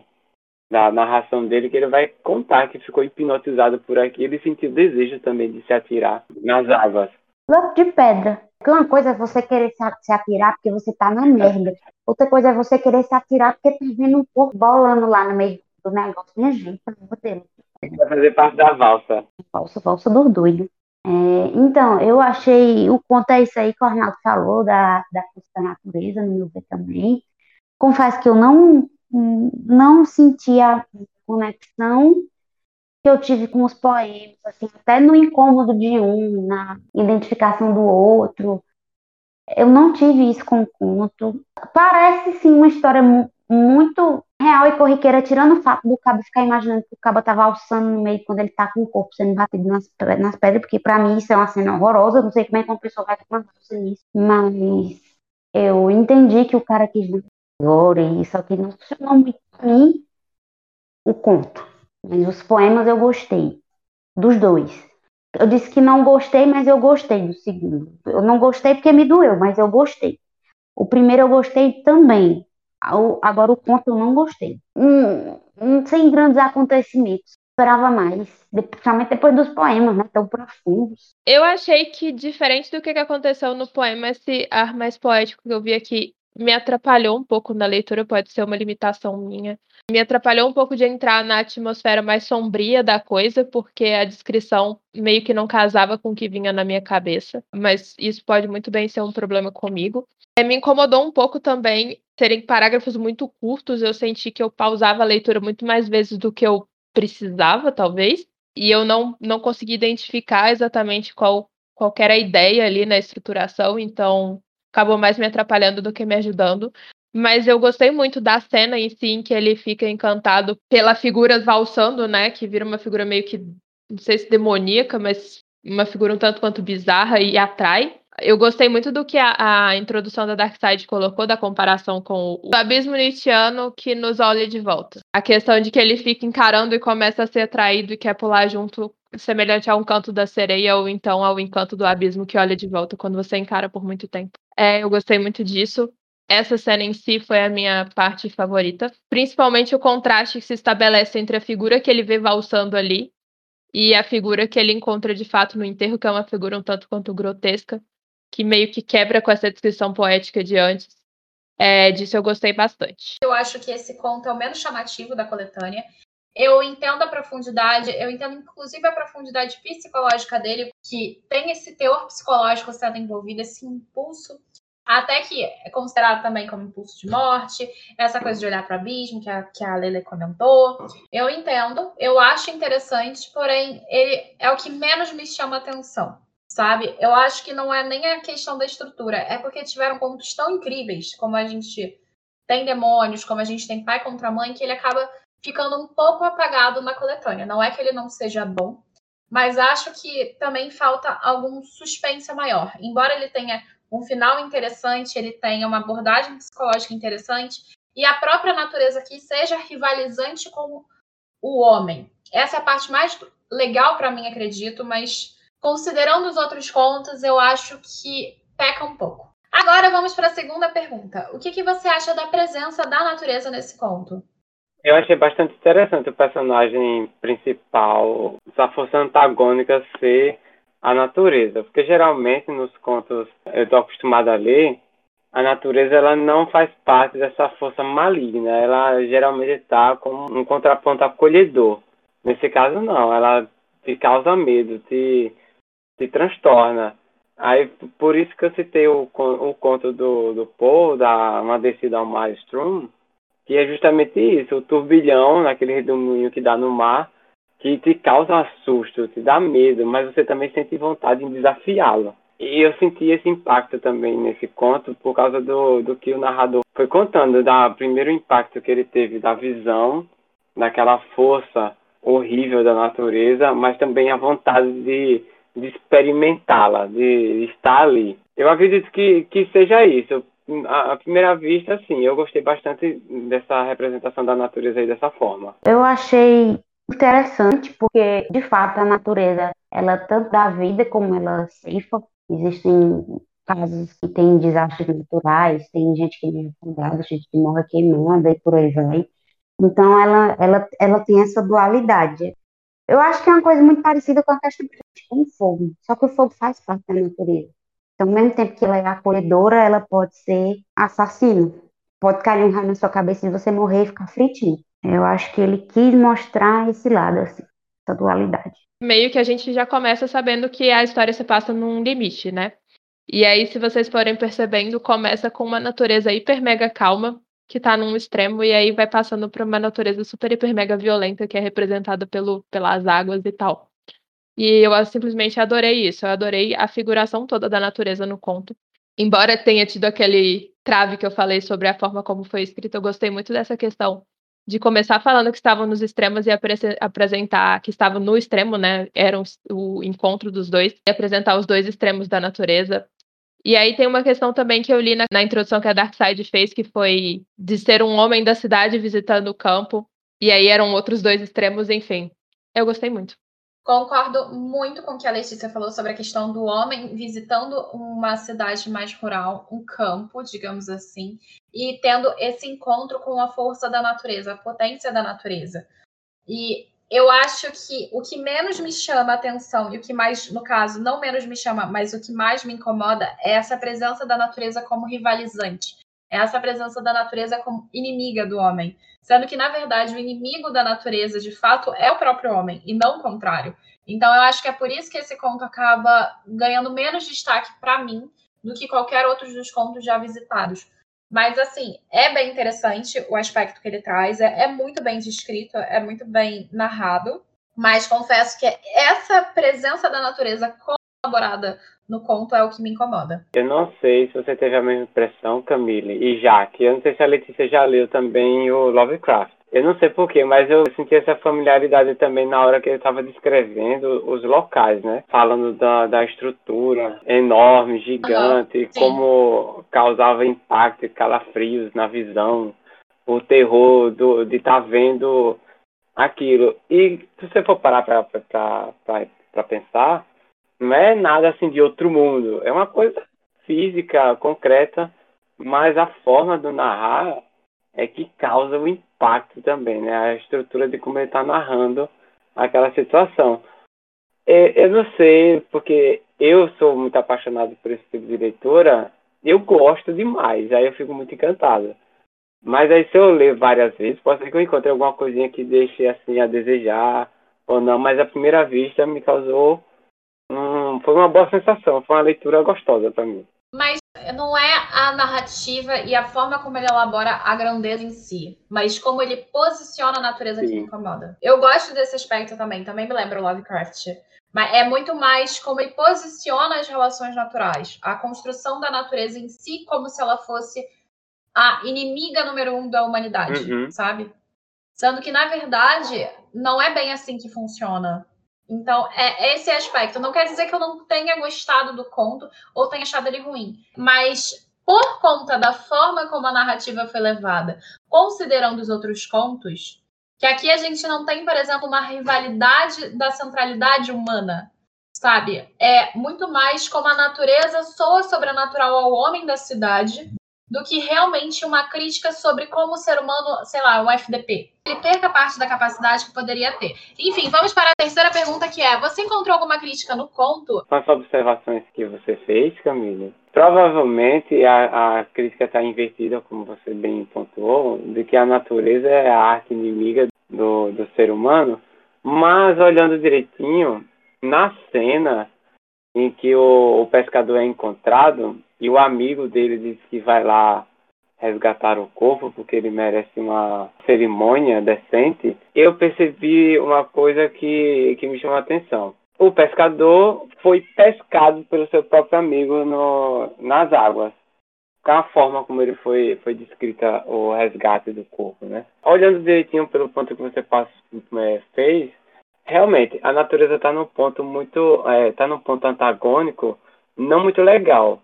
da narração dele que ele vai contar que ficou hipnotizado por aquilo e sentiu desejo também de se atirar nas águas. Bloco de pedra. Porque uma coisa é você querer se atirar porque você tá na merda. Outra coisa é você querer se atirar porque tá vendo um corpo bolando lá no meio do negócio. Minha gente, pelo amor de Deus. Vai fazer parte da valsa. Falsa, falsa dos doidos. É, então, eu achei, o conto é isso aí que o Arnaldo falou, da, da força da natureza, no meu ver também. Confesso que eu não, não senti a conexão que eu tive com os poemas, assim, até no incômodo de um, na identificação do outro. Eu não tive isso com o conto. Parece, sim, uma história mu- muito real e corriqueira, tirando o fato do cabo ficar imaginando que o cabo tava alçando no meio quando ele tá com o corpo sendo batido nas, nas pedras, porque pra mim isso é uma cena horrorosa, não sei como é que uma pessoa vai força nisso, mas eu entendi que o cara quis dar agora, e só que não funcionou muito pra mim o conto. Mas os poemas eu gostei, dos dois. Eu disse que não gostei, mas eu gostei do segundo. Eu não gostei porque me doeu, mas eu gostei. O primeiro eu gostei também. Agora o conto eu não gostei. Hum, sem grandes acontecimentos. Esperava mais. Principalmente depois dos poemas, né? Tão profundos. Eu achei que, diferente do que aconteceu no poema, esse ar mais poético que eu vi aqui me atrapalhou um pouco na leitura, pode ser uma limitação minha. Me atrapalhou um pouco de entrar na atmosfera mais sombria da coisa, porque a descrição meio que não casava com o que vinha na minha cabeça. Mas isso pode muito bem ser um problema comigo. É, me incomodou um pouco também serem parágrafos muito curtos. Eu senti que eu pausava a leitura muito mais vezes do que eu precisava, talvez. E eu não, não consegui identificar exatamente qual, qual era a ideia ali na estruturação, então acabou mais me atrapalhando do que me ajudando. Mas eu gostei muito da cena em si, em que ele fica encantado pela figura valsando, né? Que vira uma figura meio que, não sei se demoníaca, mas uma figura um tanto quanto bizarra e atrai. Eu gostei muito do que a, a introdução da Darkseid colocou, da comparação com o abismo nietzscheano que nos olha de volta. A questão de que ele fica encarando e começa a ser atraído e quer pular junto, semelhante a um canto da sereia ou então ao encanto do abismo que olha de volta quando você encara por muito tempo. É, eu gostei muito disso. Essa cena em si foi a minha parte favorita, principalmente o contraste que se estabelece entre a figura que ele vê valsando ali e a figura que ele encontra de fato no enterro, que é uma figura um tanto quanto grotesca, que meio que quebra com essa descrição poética de antes. É, disso eu gostei bastante. Eu acho que esse conto é o menos chamativo da coletânea. Eu entendo a profundidade, eu entendo inclusive a profundidade psicológica dele, que tem esse teor psicológico sendo envolvido, esse impulso, até que é considerado também como impulso de morte, essa coisa de olhar para o abismo que a, que a Lele comentou. Eu entendo, eu acho interessante, porém, ele é o que menos me chama atenção sabe? Eu acho que não é nem a questão da estrutura, é porque tiveram contos tão incríveis, como a gente tem demônios, como a gente tem pai contra mãe, que ele acaba ficando um pouco apagado na coletânea. Não é que ele não seja bom, mas acho que também falta algum suspense maior. Embora ele tenha um final interessante, ele tenha uma abordagem psicológica interessante, e a própria natureza aqui seja rivalizante com o homem. Essa é a parte mais legal para mim, acredito, mas Considerando os outros contos, eu acho que peca um pouco. Agora vamos para a segunda pergunta. O que, que você acha da presença da natureza nesse conto? Eu achei bastante interessante o personagem principal, a força antagônica ser a natureza, porque geralmente nos contos eu estou acostumado a ler, a natureza ela não faz parte dessa força maligna, ela geralmente está como um contraponto acolhedor. Nesse caso não, ela te causa medo, te te transtorna. Aí, por isso que eu citei o, o conto do, do Paul, da Uma Descida ao Maelstrom, que é justamente isso, o turbilhão, naquele redemoinho que dá no mar, que te causa susto, te dá medo, mas você também sente vontade em desafiá-lo. E eu senti esse impacto também nesse conto por causa do, do que o narrador foi contando, da primeiro impacto que ele teve da visão, daquela força horrível da natureza, mas também a vontade de de experimentá-la, de estar ali. Eu acredito que, que seja isso. À primeira vista, sim, eu gostei bastante dessa representação da natureza aí dessa forma. Eu achei interessante porque, de fato, a natureza, ela tanto dá vida como ela ceifa. Existem casos que tem desastres naturais, tem gente que morre afogada, gente que morre queimada e por aí vai. Então, ela, ela, ela tem essa dualidade. Eu acho que é uma coisa muito parecida com a questão o fogo, só que o fogo faz parte da natureza. Então, ao mesmo tempo que ela é acolhedora, ela pode ser assassina. Pode cair um raio na sua cabeça e você morrer e ficar fritinho. Eu acho que ele quis mostrar esse lado, assim, essa dualidade. Meio que a gente já começa sabendo que a história se passa num limite, né? E aí, se vocês forem percebendo, começa com uma natureza hiper mega calma, que tá num extremo, e aí vai passando para uma natureza super, hiper, mega violenta, que é representada pelo, pelas águas e tal. E eu simplesmente adorei isso, eu adorei a figuração toda da natureza no conto. Embora tenha tido aquele trave que eu falei sobre a forma como foi escrito, eu gostei muito dessa questão de começar falando que estavam nos extremos e apresentar que estavam no extremo, né? Era o encontro dos dois, e apresentar os dois extremos da natureza. E aí tem uma questão também que eu li na, na introdução que a Darkseid fez, que foi de ser um homem da cidade visitando o campo. E aí eram outros dois extremos, enfim. Eu gostei muito. Concordo muito com o que a Letícia falou sobre a questão do homem visitando uma cidade mais rural, um campo, digamos assim, e tendo esse encontro com a força da natureza, a potência da natureza. E eu acho que o que menos me chama atenção e o que mais, no caso, não menos me chama, mas o que mais me incomoda é essa presença da natureza como rivalizante. É essa presença da natureza como inimiga do homem. Sendo que, na verdade, o inimigo da natureza, de fato, é o próprio homem, e não o contrário. Então, eu acho que é por isso que esse conto acaba ganhando menos destaque para mim do que qualquer outro dos contos já visitados. Mas, assim, é bem interessante o aspecto que ele traz, é, é muito bem descrito, é muito bem narrado. Mas confesso que essa presença da natureza como elaborada no conto é o que me incomoda. Eu não sei se você teve a mesma impressão, Camille e Jaque. Eu não sei se a Letícia já leu também o Lovecraft. Eu não sei porquê, mas eu senti essa familiaridade também na hora que ele estava descrevendo os locais, né? Falando da, da estrutura enorme, gigante, uhum, como causava impacto e calafrios na visão, o terror do, de estar tá vendo aquilo. E se você for parar para pensar, não é nada assim de outro mundo. É uma coisa física, concreta, mas a forma do narrar é que causa o impacto também, né? A estrutura de como ele está narrando aquela situação. Eu não sei, porque eu sou muito apaixonado por esse tipo de leitura, eu gosto demais, aí eu fico muito encantado. Mas aí se eu ler várias vezes, pode ser que eu encontre alguma coisinha que deixe assim a desejar ou não, mas à primeira vista me causou um, foi uma boa sensação, foi uma leitura gostosa para mim. Mas não é a narrativa e a forma como ele elabora a grandeza em si, mas como ele posiciona a natureza Sim. que me incomoda. Eu gosto desse aspecto também, também me lembra o Lovecraft. Mas é muito mais como ele posiciona as relações naturais, a construção da natureza em si, como se ela fosse a inimiga número um da humanidade, uhum. sabe? Sendo que, na verdade, não é bem assim que funciona. Então, é esse aspecto. Não quer dizer que eu não tenha gostado do conto ou tenha achado ele ruim, mas por conta da forma como a narrativa foi levada, considerando os outros contos, que aqui a gente não tem, por exemplo, uma rivalidade da centralidade humana, sabe? É muito mais como a natureza soa sobrenatural ao homem da cidade do que realmente uma crítica sobre como o ser humano, sei lá, o FDP, ele perca parte da capacidade que poderia ter. Enfim, vamos para a terceira pergunta que é: você encontrou alguma crítica no conto? Com as observações que você fez, Camila, provavelmente a, a crítica está invertida, como você bem pontuou, de que a natureza é a arte inimiga do, do ser humano, mas olhando direitinho, na cena em que o, o pescador é encontrado, e o amigo dele diz que vai lá resgatar o corpo porque ele merece uma cerimônia decente, eu percebi uma coisa que, que me chamou a atenção. O pescador foi pescado pelo seu próprio amigo no, nas águas com a forma como ele foi, foi descrita o resgate do corpo, né? Olhando direitinho pelo ponto que você é, fez, realmente a natureza está no ponto muito, está é, no ponto antagônico, não muito legal.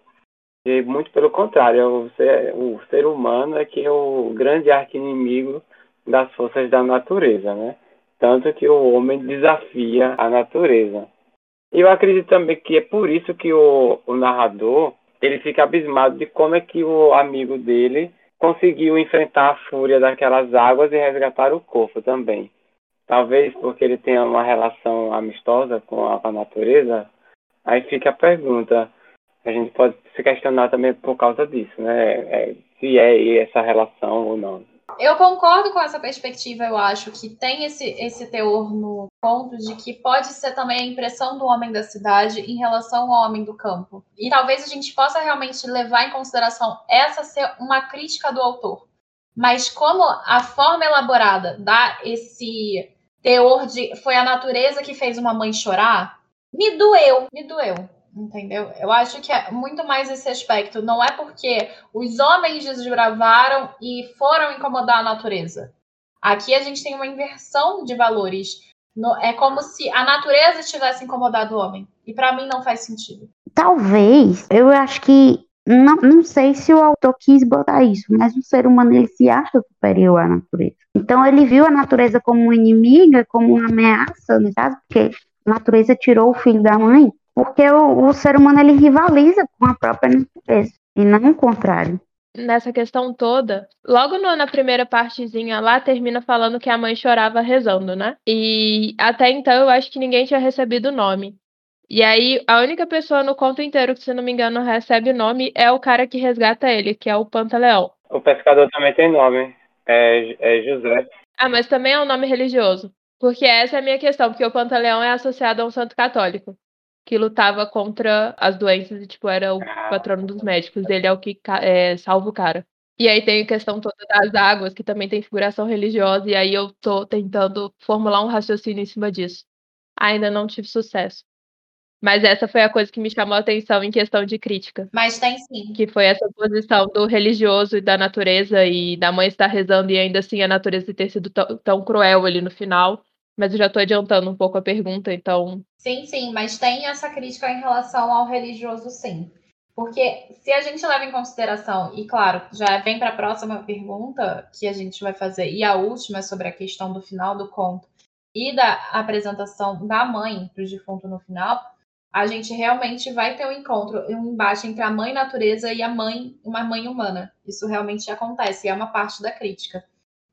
E muito pelo contrário, o ser, o ser humano é que é o grande arqui-inimigo das forças da natureza, né? Tanto que o homem desafia a natureza. E eu acredito também que é por isso que o, o narrador ele fica abismado de como é que o amigo dele conseguiu enfrentar a fúria daquelas águas e resgatar o corpo também. Talvez porque ele tenha uma relação amistosa com a, com a natureza. Aí fica a pergunta: a gente pode se questionar também por causa disso, né? É, se é essa relação ou não. Eu concordo com essa perspectiva, eu acho que tem esse, esse teor no ponto de que pode ser também a impressão do homem da cidade em relação ao homem do campo. E talvez a gente possa realmente levar em consideração essa ser uma crítica do autor. Mas como a forma elaborada dá esse teor de foi a natureza que fez uma mãe chorar, me doeu, me doeu. Entendeu? Eu acho que é muito mais esse aspecto. Não é porque os homens desbravaram e foram incomodar a natureza. Aqui a gente tem uma inversão de valores. É como se a natureza tivesse incomodado o homem. E para mim não faz sentido. Talvez, eu acho que. Não, não sei se o autor quis botar isso, mas o ser humano ele se acha superior à natureza. Então ele viu a natureza como inimiga, como uma ameaça, no caso, porque a natureza tirou o filho da mãe porque o, o ser humano ele rivaliza com a própria natureza e não o contrário nessa questão toda, logo no, na primeira partezinha lá, termina falando que a mãe chorava rezando, né? E até então eu acho que ninguém tinha recebido o nome. E aí, a única pessoa no conto inteiro que, se não me engano, recebe o nome é o cara que resgata ele, que é o Pantaleão. O pescador também tem nome, é, é José. Ah, mas também é um nome religioso. Porque essa é a minha questão, porque o Pantaleão é associado a um santo católico que lutava contra as doenças e, tipo, era o ah. patrono dos médicos. Ele é o que é, salva o cara. E aí tem a questão toda das águas, que também tem figuração religiosa, e aí eu tô tentando formular um raciocínio em cima disso. Ainda não tive sucesso. Mas essa foi a coisa que me chamou a atenção em questão de crítica. Mas tem sim. Que foi essa posição do religioso e da natureza, e da mãe estar rezando, e ainda assim a natureza ter sido tão, tão cruel ali no final. Mas eu já estou adiantando um pouco a pergunta, então. Sim, sim, mas tem essa crítica em relação ao religioso, sim. Porque se a gente leva em consideração, e claro, já vem para a próxima pergunta que a gente vai fazer, e a última sobre a questão do final do conto e da apresentação da mãe para o defunto no final, a gente realmente vai ter um encontro, um embate entre a mãe natureza e a mãe, uma mãe humana. Isso realmente acontece, é uma parte da crítica.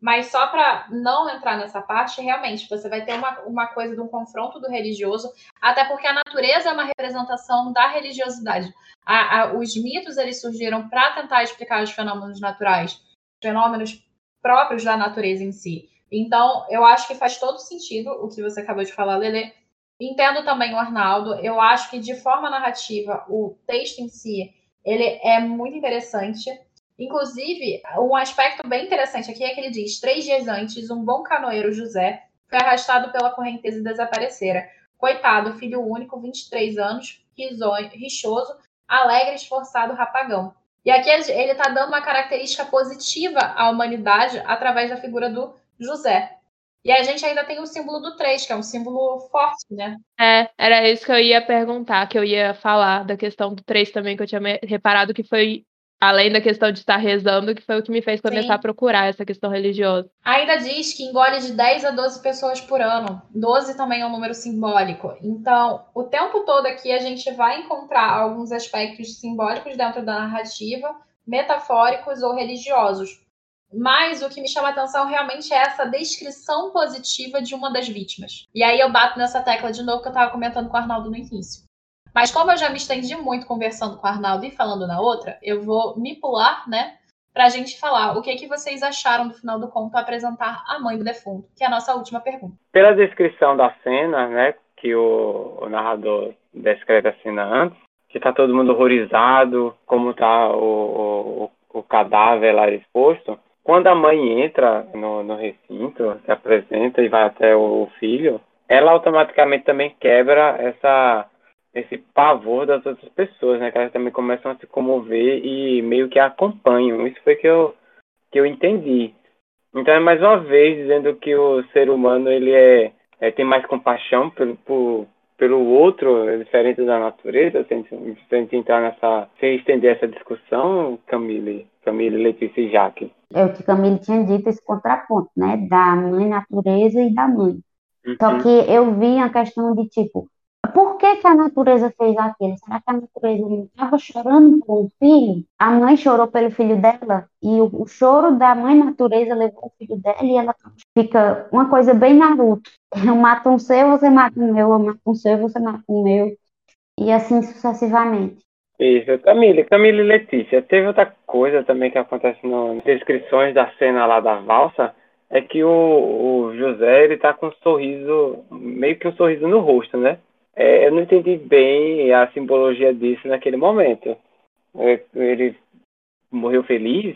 Mas só para não entrar nessa parte, realmente, você vai ter uma, uma coisa de um confronto do religioso, até porque a natureza é uma representação da religiosidade. A, a, os mitos eles surgiram para tentar explicar os fenômenos naturais, fenômenos próprios da natureza em si. Então, eu acho que faz todo sentido o que você acabou de falar, Lele, Entendo também o Arnaldo. Eu acho que de forma narrativa o texto em si ele é muito interessante. Inclusive, um aspecto bem interessante aqui é que ele diz: três dias antes, um bom canoeiro José foi arrastado pela correnteza e desaparecera. Coitado, filho único, 23 anos, rixoso, alegre, esforçado, rapagão. E aqui ele está dando uma característica positiva à humanidade através da figura do José. E a gente ainda tem o símbolo do 3, que é um símbolo forte, né? É, era isso que eu ia perguntar, que eu ia falar da questão do 3 também, que eu tinha reparado que foi, além da questão de estar rezando, que foi o que me fez começar Sim. a procurar essa questão religiosa. Ainda diz que engole de 10 a 12 pessoas por ano. 12 também é um número simbólico. Então, o tempo todo aqui a gente vai encontrar alguns aspectos simbólicos dentro da narrativa, metafóricos ou religiosos mas o que me chama a atenção realmente é essa descrição positiva de uma das vítimas. E aí eu bato nessa tecla de novo que eu estava comentando com o Arnaldo no início. Mas como eu já me estendi muito conversando com o Arnaldo e falando na outra, eu vou me pular, né? Pra gente falar o que, é que vocês acharam do final do conto apresentar a mãe do defunto, que é a nossa última pergunta. Pela descrição da cena, né, que o, o narrador descreve a cena antes, que tá todo mundo horrorizado, como tá o, o, o cadáver lá exposto, quando a mãe entra no, no recinto, se apresenta e vai até o filho, ela automaticamente também quebra essa esse pavor das outras pessoas, né? Que elas também começam a se comover e meio que acompanham. Isso foi que eu que eu entendi. Então é mais uma vez dizendo que o ser humano ele é, é tem mais compaixão pelo, por, pelo outro, é diferente da natureza, sem, sem entrar nessa, sem estender essa discussão, Camille, Camille, Letícia e Jaque. É o que Camille tinha dito, esse contraponto, né, da mãe natureza e da mãe. Uhum. Só que eu vi a questão de, tipo, por que, que a natureza fez aquilo? Será que a natureza não estava chorando por um filho? A mãe chorou pelo filho dela e o, o, choro da mãe natureza levou o filho dela e ela fica uma coisa bem Naruto. Eu mato um seu, você mata o meu, eu mato um seu, você mata o meu. E assim sucessivamente. Isso, Camille, Camille Letícia, teve outra coisa também que acontece nas descrições da cena lá da valsa, é que o, o José, ele tá com um sorriso, meio que um sorriso no rosto, né? É, eu não entendi bem a simbologia disso naquele momento. É, ele morreu feliz?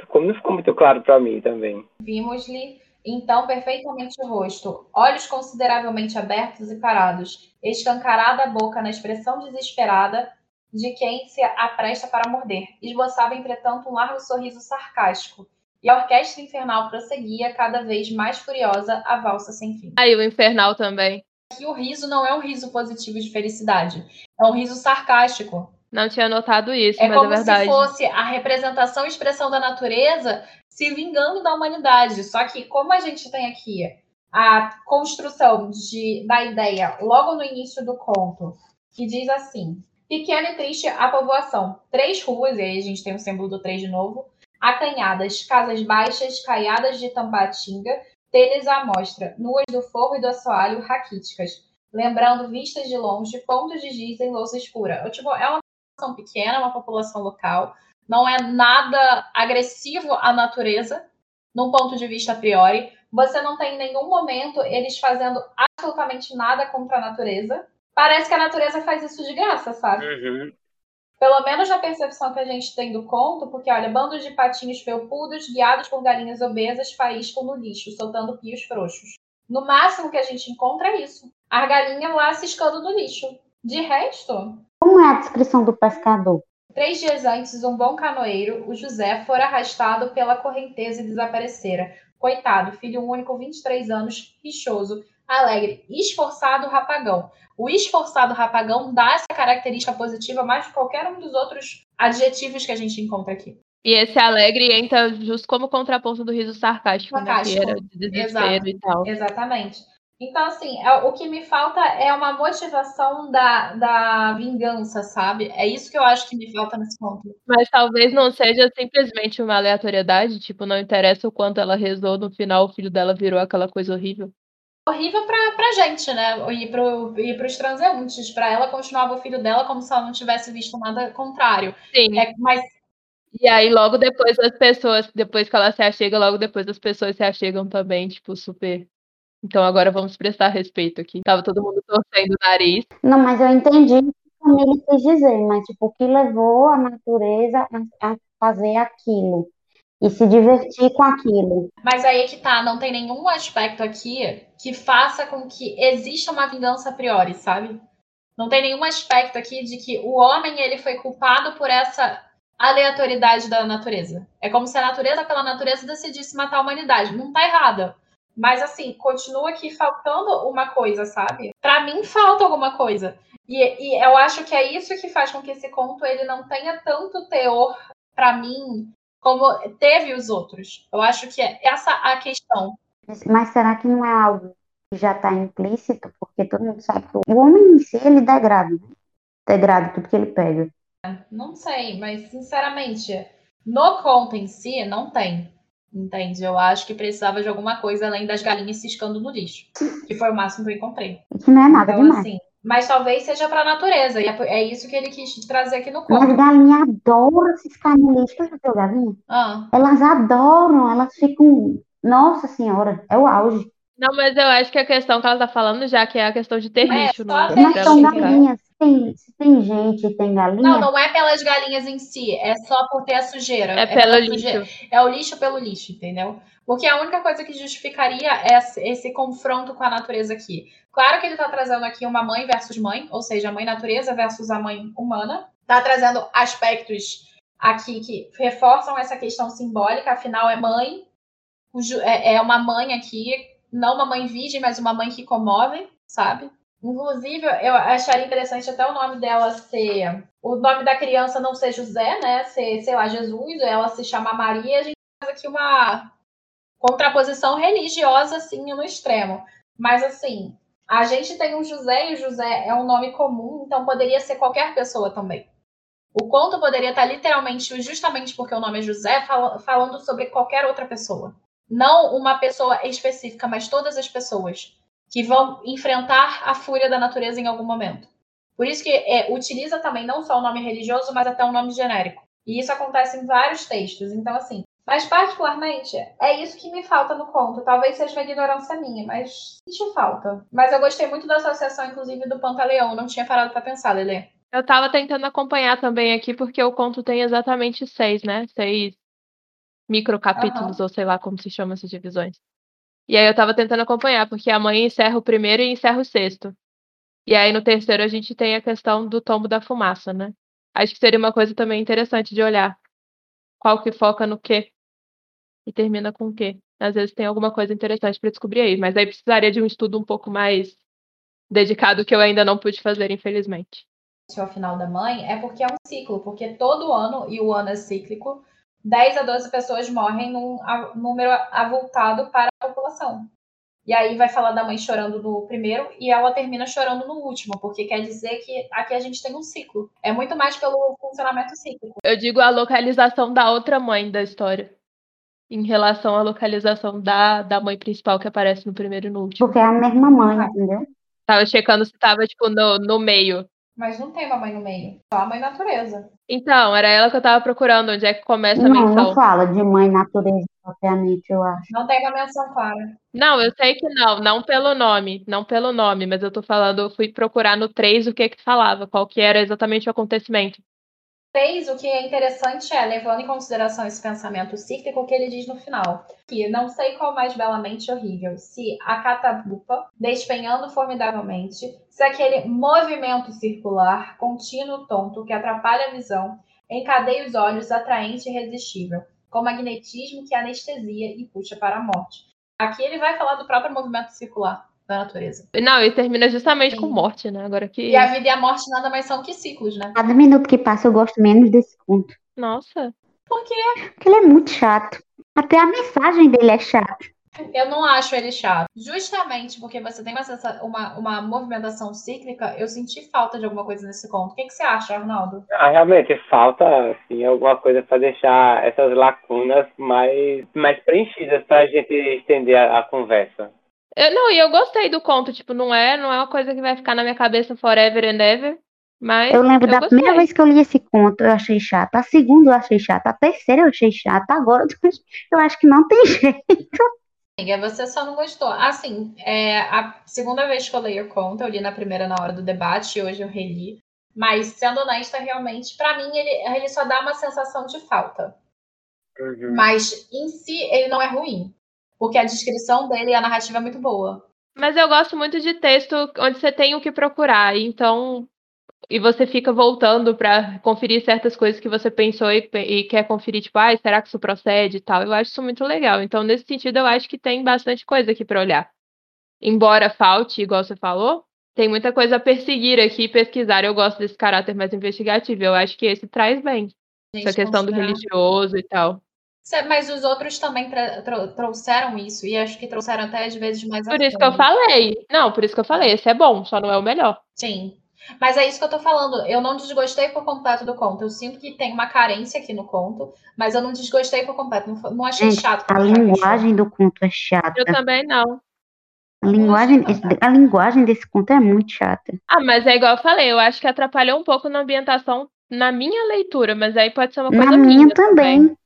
Ficou, não ficou muito claro para mim também. Vimos-lhe então perfeitamente o rosto, olhos consideravelmente abertos e parados, escancarada a boca na expressão desesperada de quem se apresta para morder. Esboçava, entretanto, um largo sorriso sarcástico. E a orquestra infernal prosseguia, cada vez mais furiosa, a valsa sem fim. Aí, o infernal também que o riso não é um riso positivo de felicidade, é um riso sarcástico. Não tinha notado isso, é mas é verdade. É como se fosse a representação e expressão da natureza se vingando da humanidade. Só que como a gente tem aqui a construção de, da ideia logo no início do conto, que diz assim: pequena e triste a povoação, três ruas, e aí a gente tem o símbolo do três de novo, acanhadas, casas baixas, caiadas de tambatinga, telhas à mostra, nuas do forro e do assoalho, raquíticas, lembrando vistas de longe, pontos de giz em louça escura. Eu, tipo, é uma população pequena, uma população local, não é nada agressivo à natureza, num ponto de vista a priori. Você não tem em nenhum momento eles fazendo absolutamente nada contra a natureza. Parece que a natureza faz isso de graça, sabe? Uhum. Pelo menos na percepção que a gente tem do conto, porque olha, bandos de patinhos felpudos, guiados por galinhas obesas, faíscam no lixo, soltando pios frouxos. No máximo que a gente encontra é isso. A galinha lá ciscando no lixo. De resto, Como é a descrição do pescador? Três dias antes, um bom canoeiro, o José, fora arrastado pela correnteza e desaparecera. Coitado, filho único, 23 anos, rixoso, alegre, esforçado rapagão. O esforçado rapagão dá essa característica positiva mais que qualquer um dos outros adjetivos que a gente encontra aqui. E esse alegre entra justo como contraponto do riso sarcástico, né? Que Sarcástico. era de desespero e tal. Exatamente. Então, assim, é- o que me falta é uma motivação da, da vingança, sabe? É isso que eu acho que me falta nesse ponto. Mas talvez não seja simplesmente uma aleatoriedade, tipo, não interessa o quanto ela rezou, no final o filho dela virou aquela coisa horrível. Horrível pra, pra gente, né? E, pro, e pros transeuntes. Pra ela, continuava o filho dela como se ela não tivesse visto nada contrário. Sim. É, mas E aí, logo depois as pessoas, depois que ela se achega, logo depois as pessoas se achegam também, tipo, super. Então agora vamos prestar respeito aqui. Tava todo mundo torcendo o nariz. Não, mas eu entendi o que a Camille quis dizer, mas tipo, o que levou a natureza a, a fazer aquilo e se divertir com aquilo. Mas aí é que tá, não tem nenhum aspecto aqui que faça com que exista uma vingança a priori, sabe? Não tem nenhum aspecto aqui de que o homem ele foi culpado por essa aleatoriedade da natureza. É como se a natureza, pela natureza, decidisse matar a humanidade. Não tá errada. Mas assim, continua aqui faltando uma coisa, sabe? Pra mim falta alguma coisa. E, e eu acho que é isso que faz com que esse conto ele não tenha tanto teor pra mim como teve os outros. Eu acho que é essa a questão. Mas, será que não é algo que já está implícito? Porque todo mundo sabe que o homem em si, ele degrada, né? Degrada tudo que ele pega. Não sei, mas sinceramente, no conto em si, não tem. Entende? Eu acho que precisava de alguma coisa além das galinhas ciscando no lixo. Que foi o máximo que eu encontrei. Que não é nada Então, demais. assim, mas talvez seja pra natureza. E é é isso que ele quis trazer aqui no Mas conto. galinhas adoram ciscar no lixo. Já viu galinha? Ah, Elas adoram, elas ficam. Nossa Senhora, é o auge. Não, mas eu acho que a questão que ela tá falando já que é a questão de ter É, lixo no só ter Mas são galinhas. Se tem, se tem gente tem galinha, não, não é pelas galinhas em si, é só por ter a sujeira. É pelo pela lixo. sujeira. É o lixo pelo lixo, entendeu? Porque a única coisa que justificaria esse, esse confronto com a natureza aqui. Claro que ele está trazendo aqui uma mãe versus mãe, ou seja, a mãe natureza versus a mãe humana. Está trazendo aspectos aqui que reforçam essa questão simbólica, afinal é mãe, o ju- é é uma mãe aqui, não uma mãe virgem, mas uma mãe que comove, sabe? Inclusive, eu acharia interessante até o nome dela ser. O nome da criança não ser José, né? Ser, sei lá, Jesus, ela se chamar Maria. A gente faz aqui uma contraposição religiosa, assim, no extremo. Mas, assim, a gente tem um José e o José é um nome comum, então poderia ser qualquer pessoa também. O conto poderia estar literalmente, justamente porque o nome é José, fala- falando sobre qualquer outra pessoa. Não uma pessoa específica, mas todas as pessoas que vão enfrentar a fúria da natureza em algum momento. Por isso que é, utiliza também não só o nome religioso, mas até um nome genérico. E isso acontece em vários textos. Então, assim, mas particularmente, é isso que me falta no conto. Talvez seja uma ignorância minha, mas sentiu falta. Mas eu gostei muito da associação, inclusive, do Pantaleão. Não tinha parado para pensar, Lelê. Eu tava tentando acompanhar também aqui, porque o conto tem exatamente seis, né? Seis microcapítulos, ou sei lá como se chama essas divisões. E aí eu tava tentando acompanhar, porque a mãe encerra o primeiro e encerra o sexto. E aí no terceiro a gente tem a questão do tombo da fumaça, né? Acho que seria uma coisa também interessante de olhar. Qual que foca no quê? E termina com o quê? Às vezes tem alguma coisa interessante para descobrir aí, mas aí precisaria de um estudo um pouco mais dedicado que eu ainda não pude fazer, infelizmente. ao final da mãe é porque é um ciclo, porque todo ano, e o ano é cíclico, 10 a 12 pessoas morrem num número avultado para a população. E aí vai falar da mãe chorando no primeiro e ela termina chorando no último, porque quer dizer que aqui a gente tem um ciclo. É muito mais pelo funcionamento cíclico. Eu digo a localização da outra mãe da história. Em relação à localização da, da mãe principal que aparece no primeiro e no último. porque é a mesma mãe, entendeu? Tava checando se tava, tipo, no, no meio. Mas não tem uma mãe no meio, só a mãe natureza. Então, era ela que eu tava procurando, onde é que começa a Não, não menção. fala de mãe natureza propriamente, eu acho. Não tem uma menção clara. Não, eu sei que não, não pelo nome, não pelo nome, mas eu tô falando, eu fui procurar no 3 o que que falava, qual que era exatamente o acontecimento. 3, o que é interessante é, levando em consideração esse pensamento cíclico, que ele diz no final. Que não sei qual mais belamente horrível, se a catabupa, despenhando formidavelmente, se aquele movimento circular, contínuo, tonto, que atrapalha a visão, encadeia os olhos, atraente e irresistível, com magnetismo que anestesia e puxa para a morte. Aqui ele vai falar do próprio movimento circular da natureza. Não, ele termina justamente Sim. com morte, né? Agora que... E a vida e a morte nada mais são que ciclos, né? Cada minuto que passa eu gosto menos desse conto. Nossa. Por quê? Porque ele é muito chato. Até a mensagem dele é chata. Eu não acho ele chato. Justamente porque você tem uma, uma, uma, movimentação cíclica, eu senti falta de alguma coisa nesse conto. O que, que você acha, Arnaldo? Ah, realmente, falta assim, alguma coisa para deixar essas lacunas mais, mais preenchidas para a gente estender a, a conversa. Eu, não, e eu gostei do conto, tipo, não é, não é uma coisa que vai ficar na minha cabeça forever and ever. Mas eu lembro eu da gostei. primeira vez que eu li esse conto, eu achei chato. A segunda eu achei chato. A terceira eu achei chato. Agora eu acho que não tem <laughs> jeito. Amiga, você só não gostou. Assim, é, a segunda vez que eu leio o conto, eu li na primeira na hora do debate, e hoje eu reli. Mas, sendo honesta, realmente, para mim, ele, ele só dá uma sensação de falta. Uhum. Mas, em si, ele não é ruim. Porque a descrição dele e a narrativa é muito boa. Mas eu gosto muito de texto onde você tem o que procurar. Então, e você fica voltando para conferir certas coisas que você pensou e, e, quer conferir, tipo, ah, será que isso procede e tal. Eu acho isso muito legal. Então, nesse sentido, eu acho que tem bastante coisa aqui para olhar. Embora falte, igual você falou, tem muita coisa a perseguir aqui e pesquisar. Eu gosto desse caráter mais investigativo. Eu acho que esse traz bem. Gente, essa questão do religioso e tal. Mas os outros também trouxeram isso, e acho que trouxeram até às vezes mais Por isso que eu falei. Não, por isso que eu falei, esse é bom, só não é o melhor. Sim. Mas é isso que eu tô falando. Eu não desgostei por completo do conto. Eu sinto que tem uma carência aqui no conto, mas eu não desgostei por completo. Não, não achei Gente, chato. A linguagem do conto é chata. Eu também não. A linguagem, a linguagem desse conto é muito chata. Ah, mas é igual eu falei, eu acho que atrapalhou um pouco na ambientação na minha leitura, mas aí pode ser uma coisa na minha, minha também. também.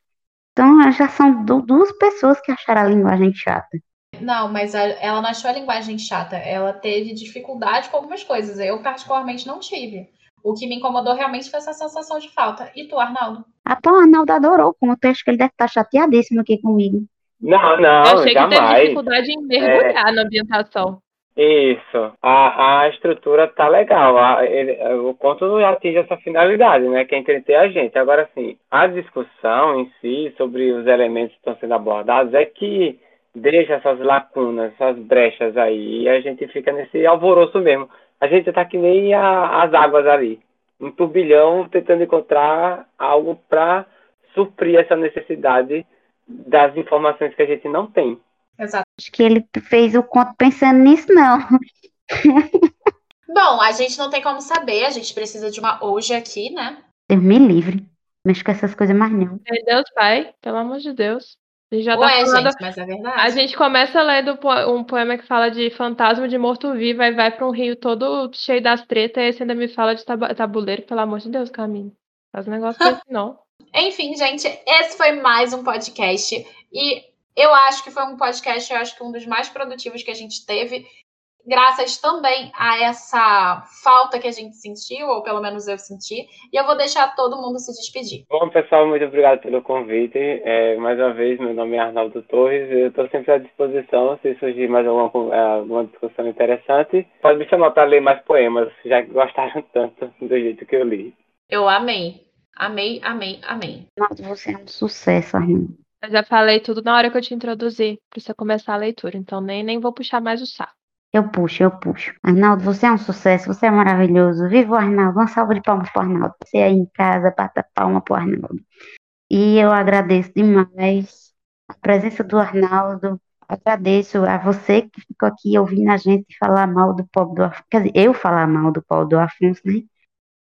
Então já são duas pessoas que acharam a linguagem chata. Não, mas a, ela não achou a linguagem chata. Ela teve dificuldade com algumas coisas. Eu, particularmente, não tive. O que me incomodou realmente foi essa sensação de falta. E tu, Arnaldo? Ah, pô, Arnaldo adorou como texto que ele deve estar chateadíssimo aqui comigo. Não, não, Eu achei jamais. que teve dificuldade em mergulhar é... na ambientação. Isso. A, a estrutura tá legal. A, ele, o conto atinge essa finalidade, né? Que é entreter a gente. Agora, sim, a discussão em si sobre os elementos que estão sendo abordados é que deixa essas lacunas, essas brechas aí, e a gente fica nesse alvoroço mesmo. A gente tá que nem a, as águas ali, um turbilhão tentando encontrar algo para suprir essa necessidade das informações que a gente não tem. Exato. Acho que ele fez o conto pensando nisso, não. <laughs> Bom, a gente não tem como saber, a gente precisa de uma hoje aqui, né? Deus me livre. Mexe com essas coisas mais não. Meu Deus, pai, pelo amor de Deus. A gente já tá Ué, falando... gente, mas é verdade. A gente começa lendo um poema que fala de fantasma de morto-vivo, aí vai para um rio todo cheio das tretas, e esse ainda me fala de tabuleiro, pelo amor de Deus, Caminho. Faz um negócio <laughs> desse, não. Enfim, gente, esse foi mais um podcast. E eu acho que foi um podcast, eu acho que um dos mais produtivos que a gente teve graças também a essa falta que a gente sentiu, ou pelo menos eu senti, e eu vou deixar todo mundo se despedir. Bom, pessoal, muito obrigado pelo convite. É, mais uma vez, meu nome é Arnaldo Torres, eu estou sempre à disposição, se surgir mais alguma, é, alguma discussão interessante, pode me chamar para ler mais poemas, já que gostaram <laughs> tanto do jeito que eu li. Eu amei. Amei, amei, amei. Nossa, você é um sucesso, Arnaldo. Eu já falei tudo na hora que eu te introduzi, para você começar a leitura, então nem, nem vou puxar mais o saco. Eu puxo, eu puxo. Arnaldo, você é um sucesso, você é maravilhoso. Viva Arnaldo. Uma salva de palmas para o Arnaldo. Você aí em casa, bata palma para o Arnaldo. E eu agradeço demais a presença do Arnaldo. Agradeço a você que ficou aqui ouvindo a gente falar mal do pobre do Afonso. Quer dizer, eu falar mal do pobre do Afonso, né?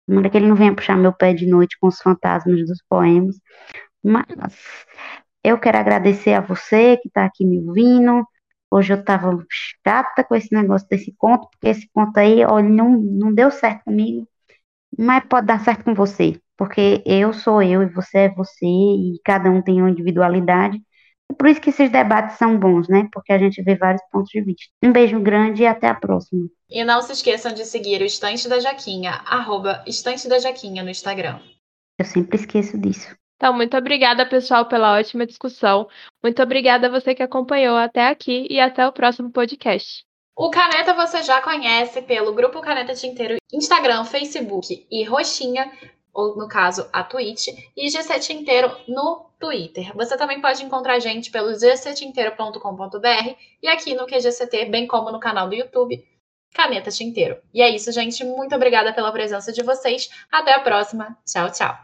Tomara que ele não venha puxar meu pé de noite com os fantasmas dos poemas. Mas eu quero agradecer a você que está aqui me ouvindo Hoje eu estava chata com esse negócio desse conto, porque esse conto aí, olha, não, não deu certo comigo, mas pode dar certo com você, porque eu sou eu e você é você, e cada um tem uma individualidade. É por isso que esses debates são bons, né? Porque a gente vê vários pontos de vista. Um beijo grande e até a próxima. E não se esqueçam de seguir o Estante da Jaquinha, arroba Estante da Jaquinha no Instagram. Eu sempre esqueço disso. Então, muito obrigada, pessoal, pela ótima discussão. Muito obrigada a você que acompanhou até aqui e até o próximo podcast. O Caneta você já conhece pelo Grupo Caneta Tinteiro, Instagram, Facebook e Roxinha, ou no caso a Twitch, e GC Tinteiro no Twitter. Você também pode encontrar a gente pelo gctinteiro.com.br e aqui no QGCT, bem como no canal do YouTube Caneta Tinteiro. E é isso, gente. Muito obrigada pela presença de vocês. Até a próxima. Tchau, tchau.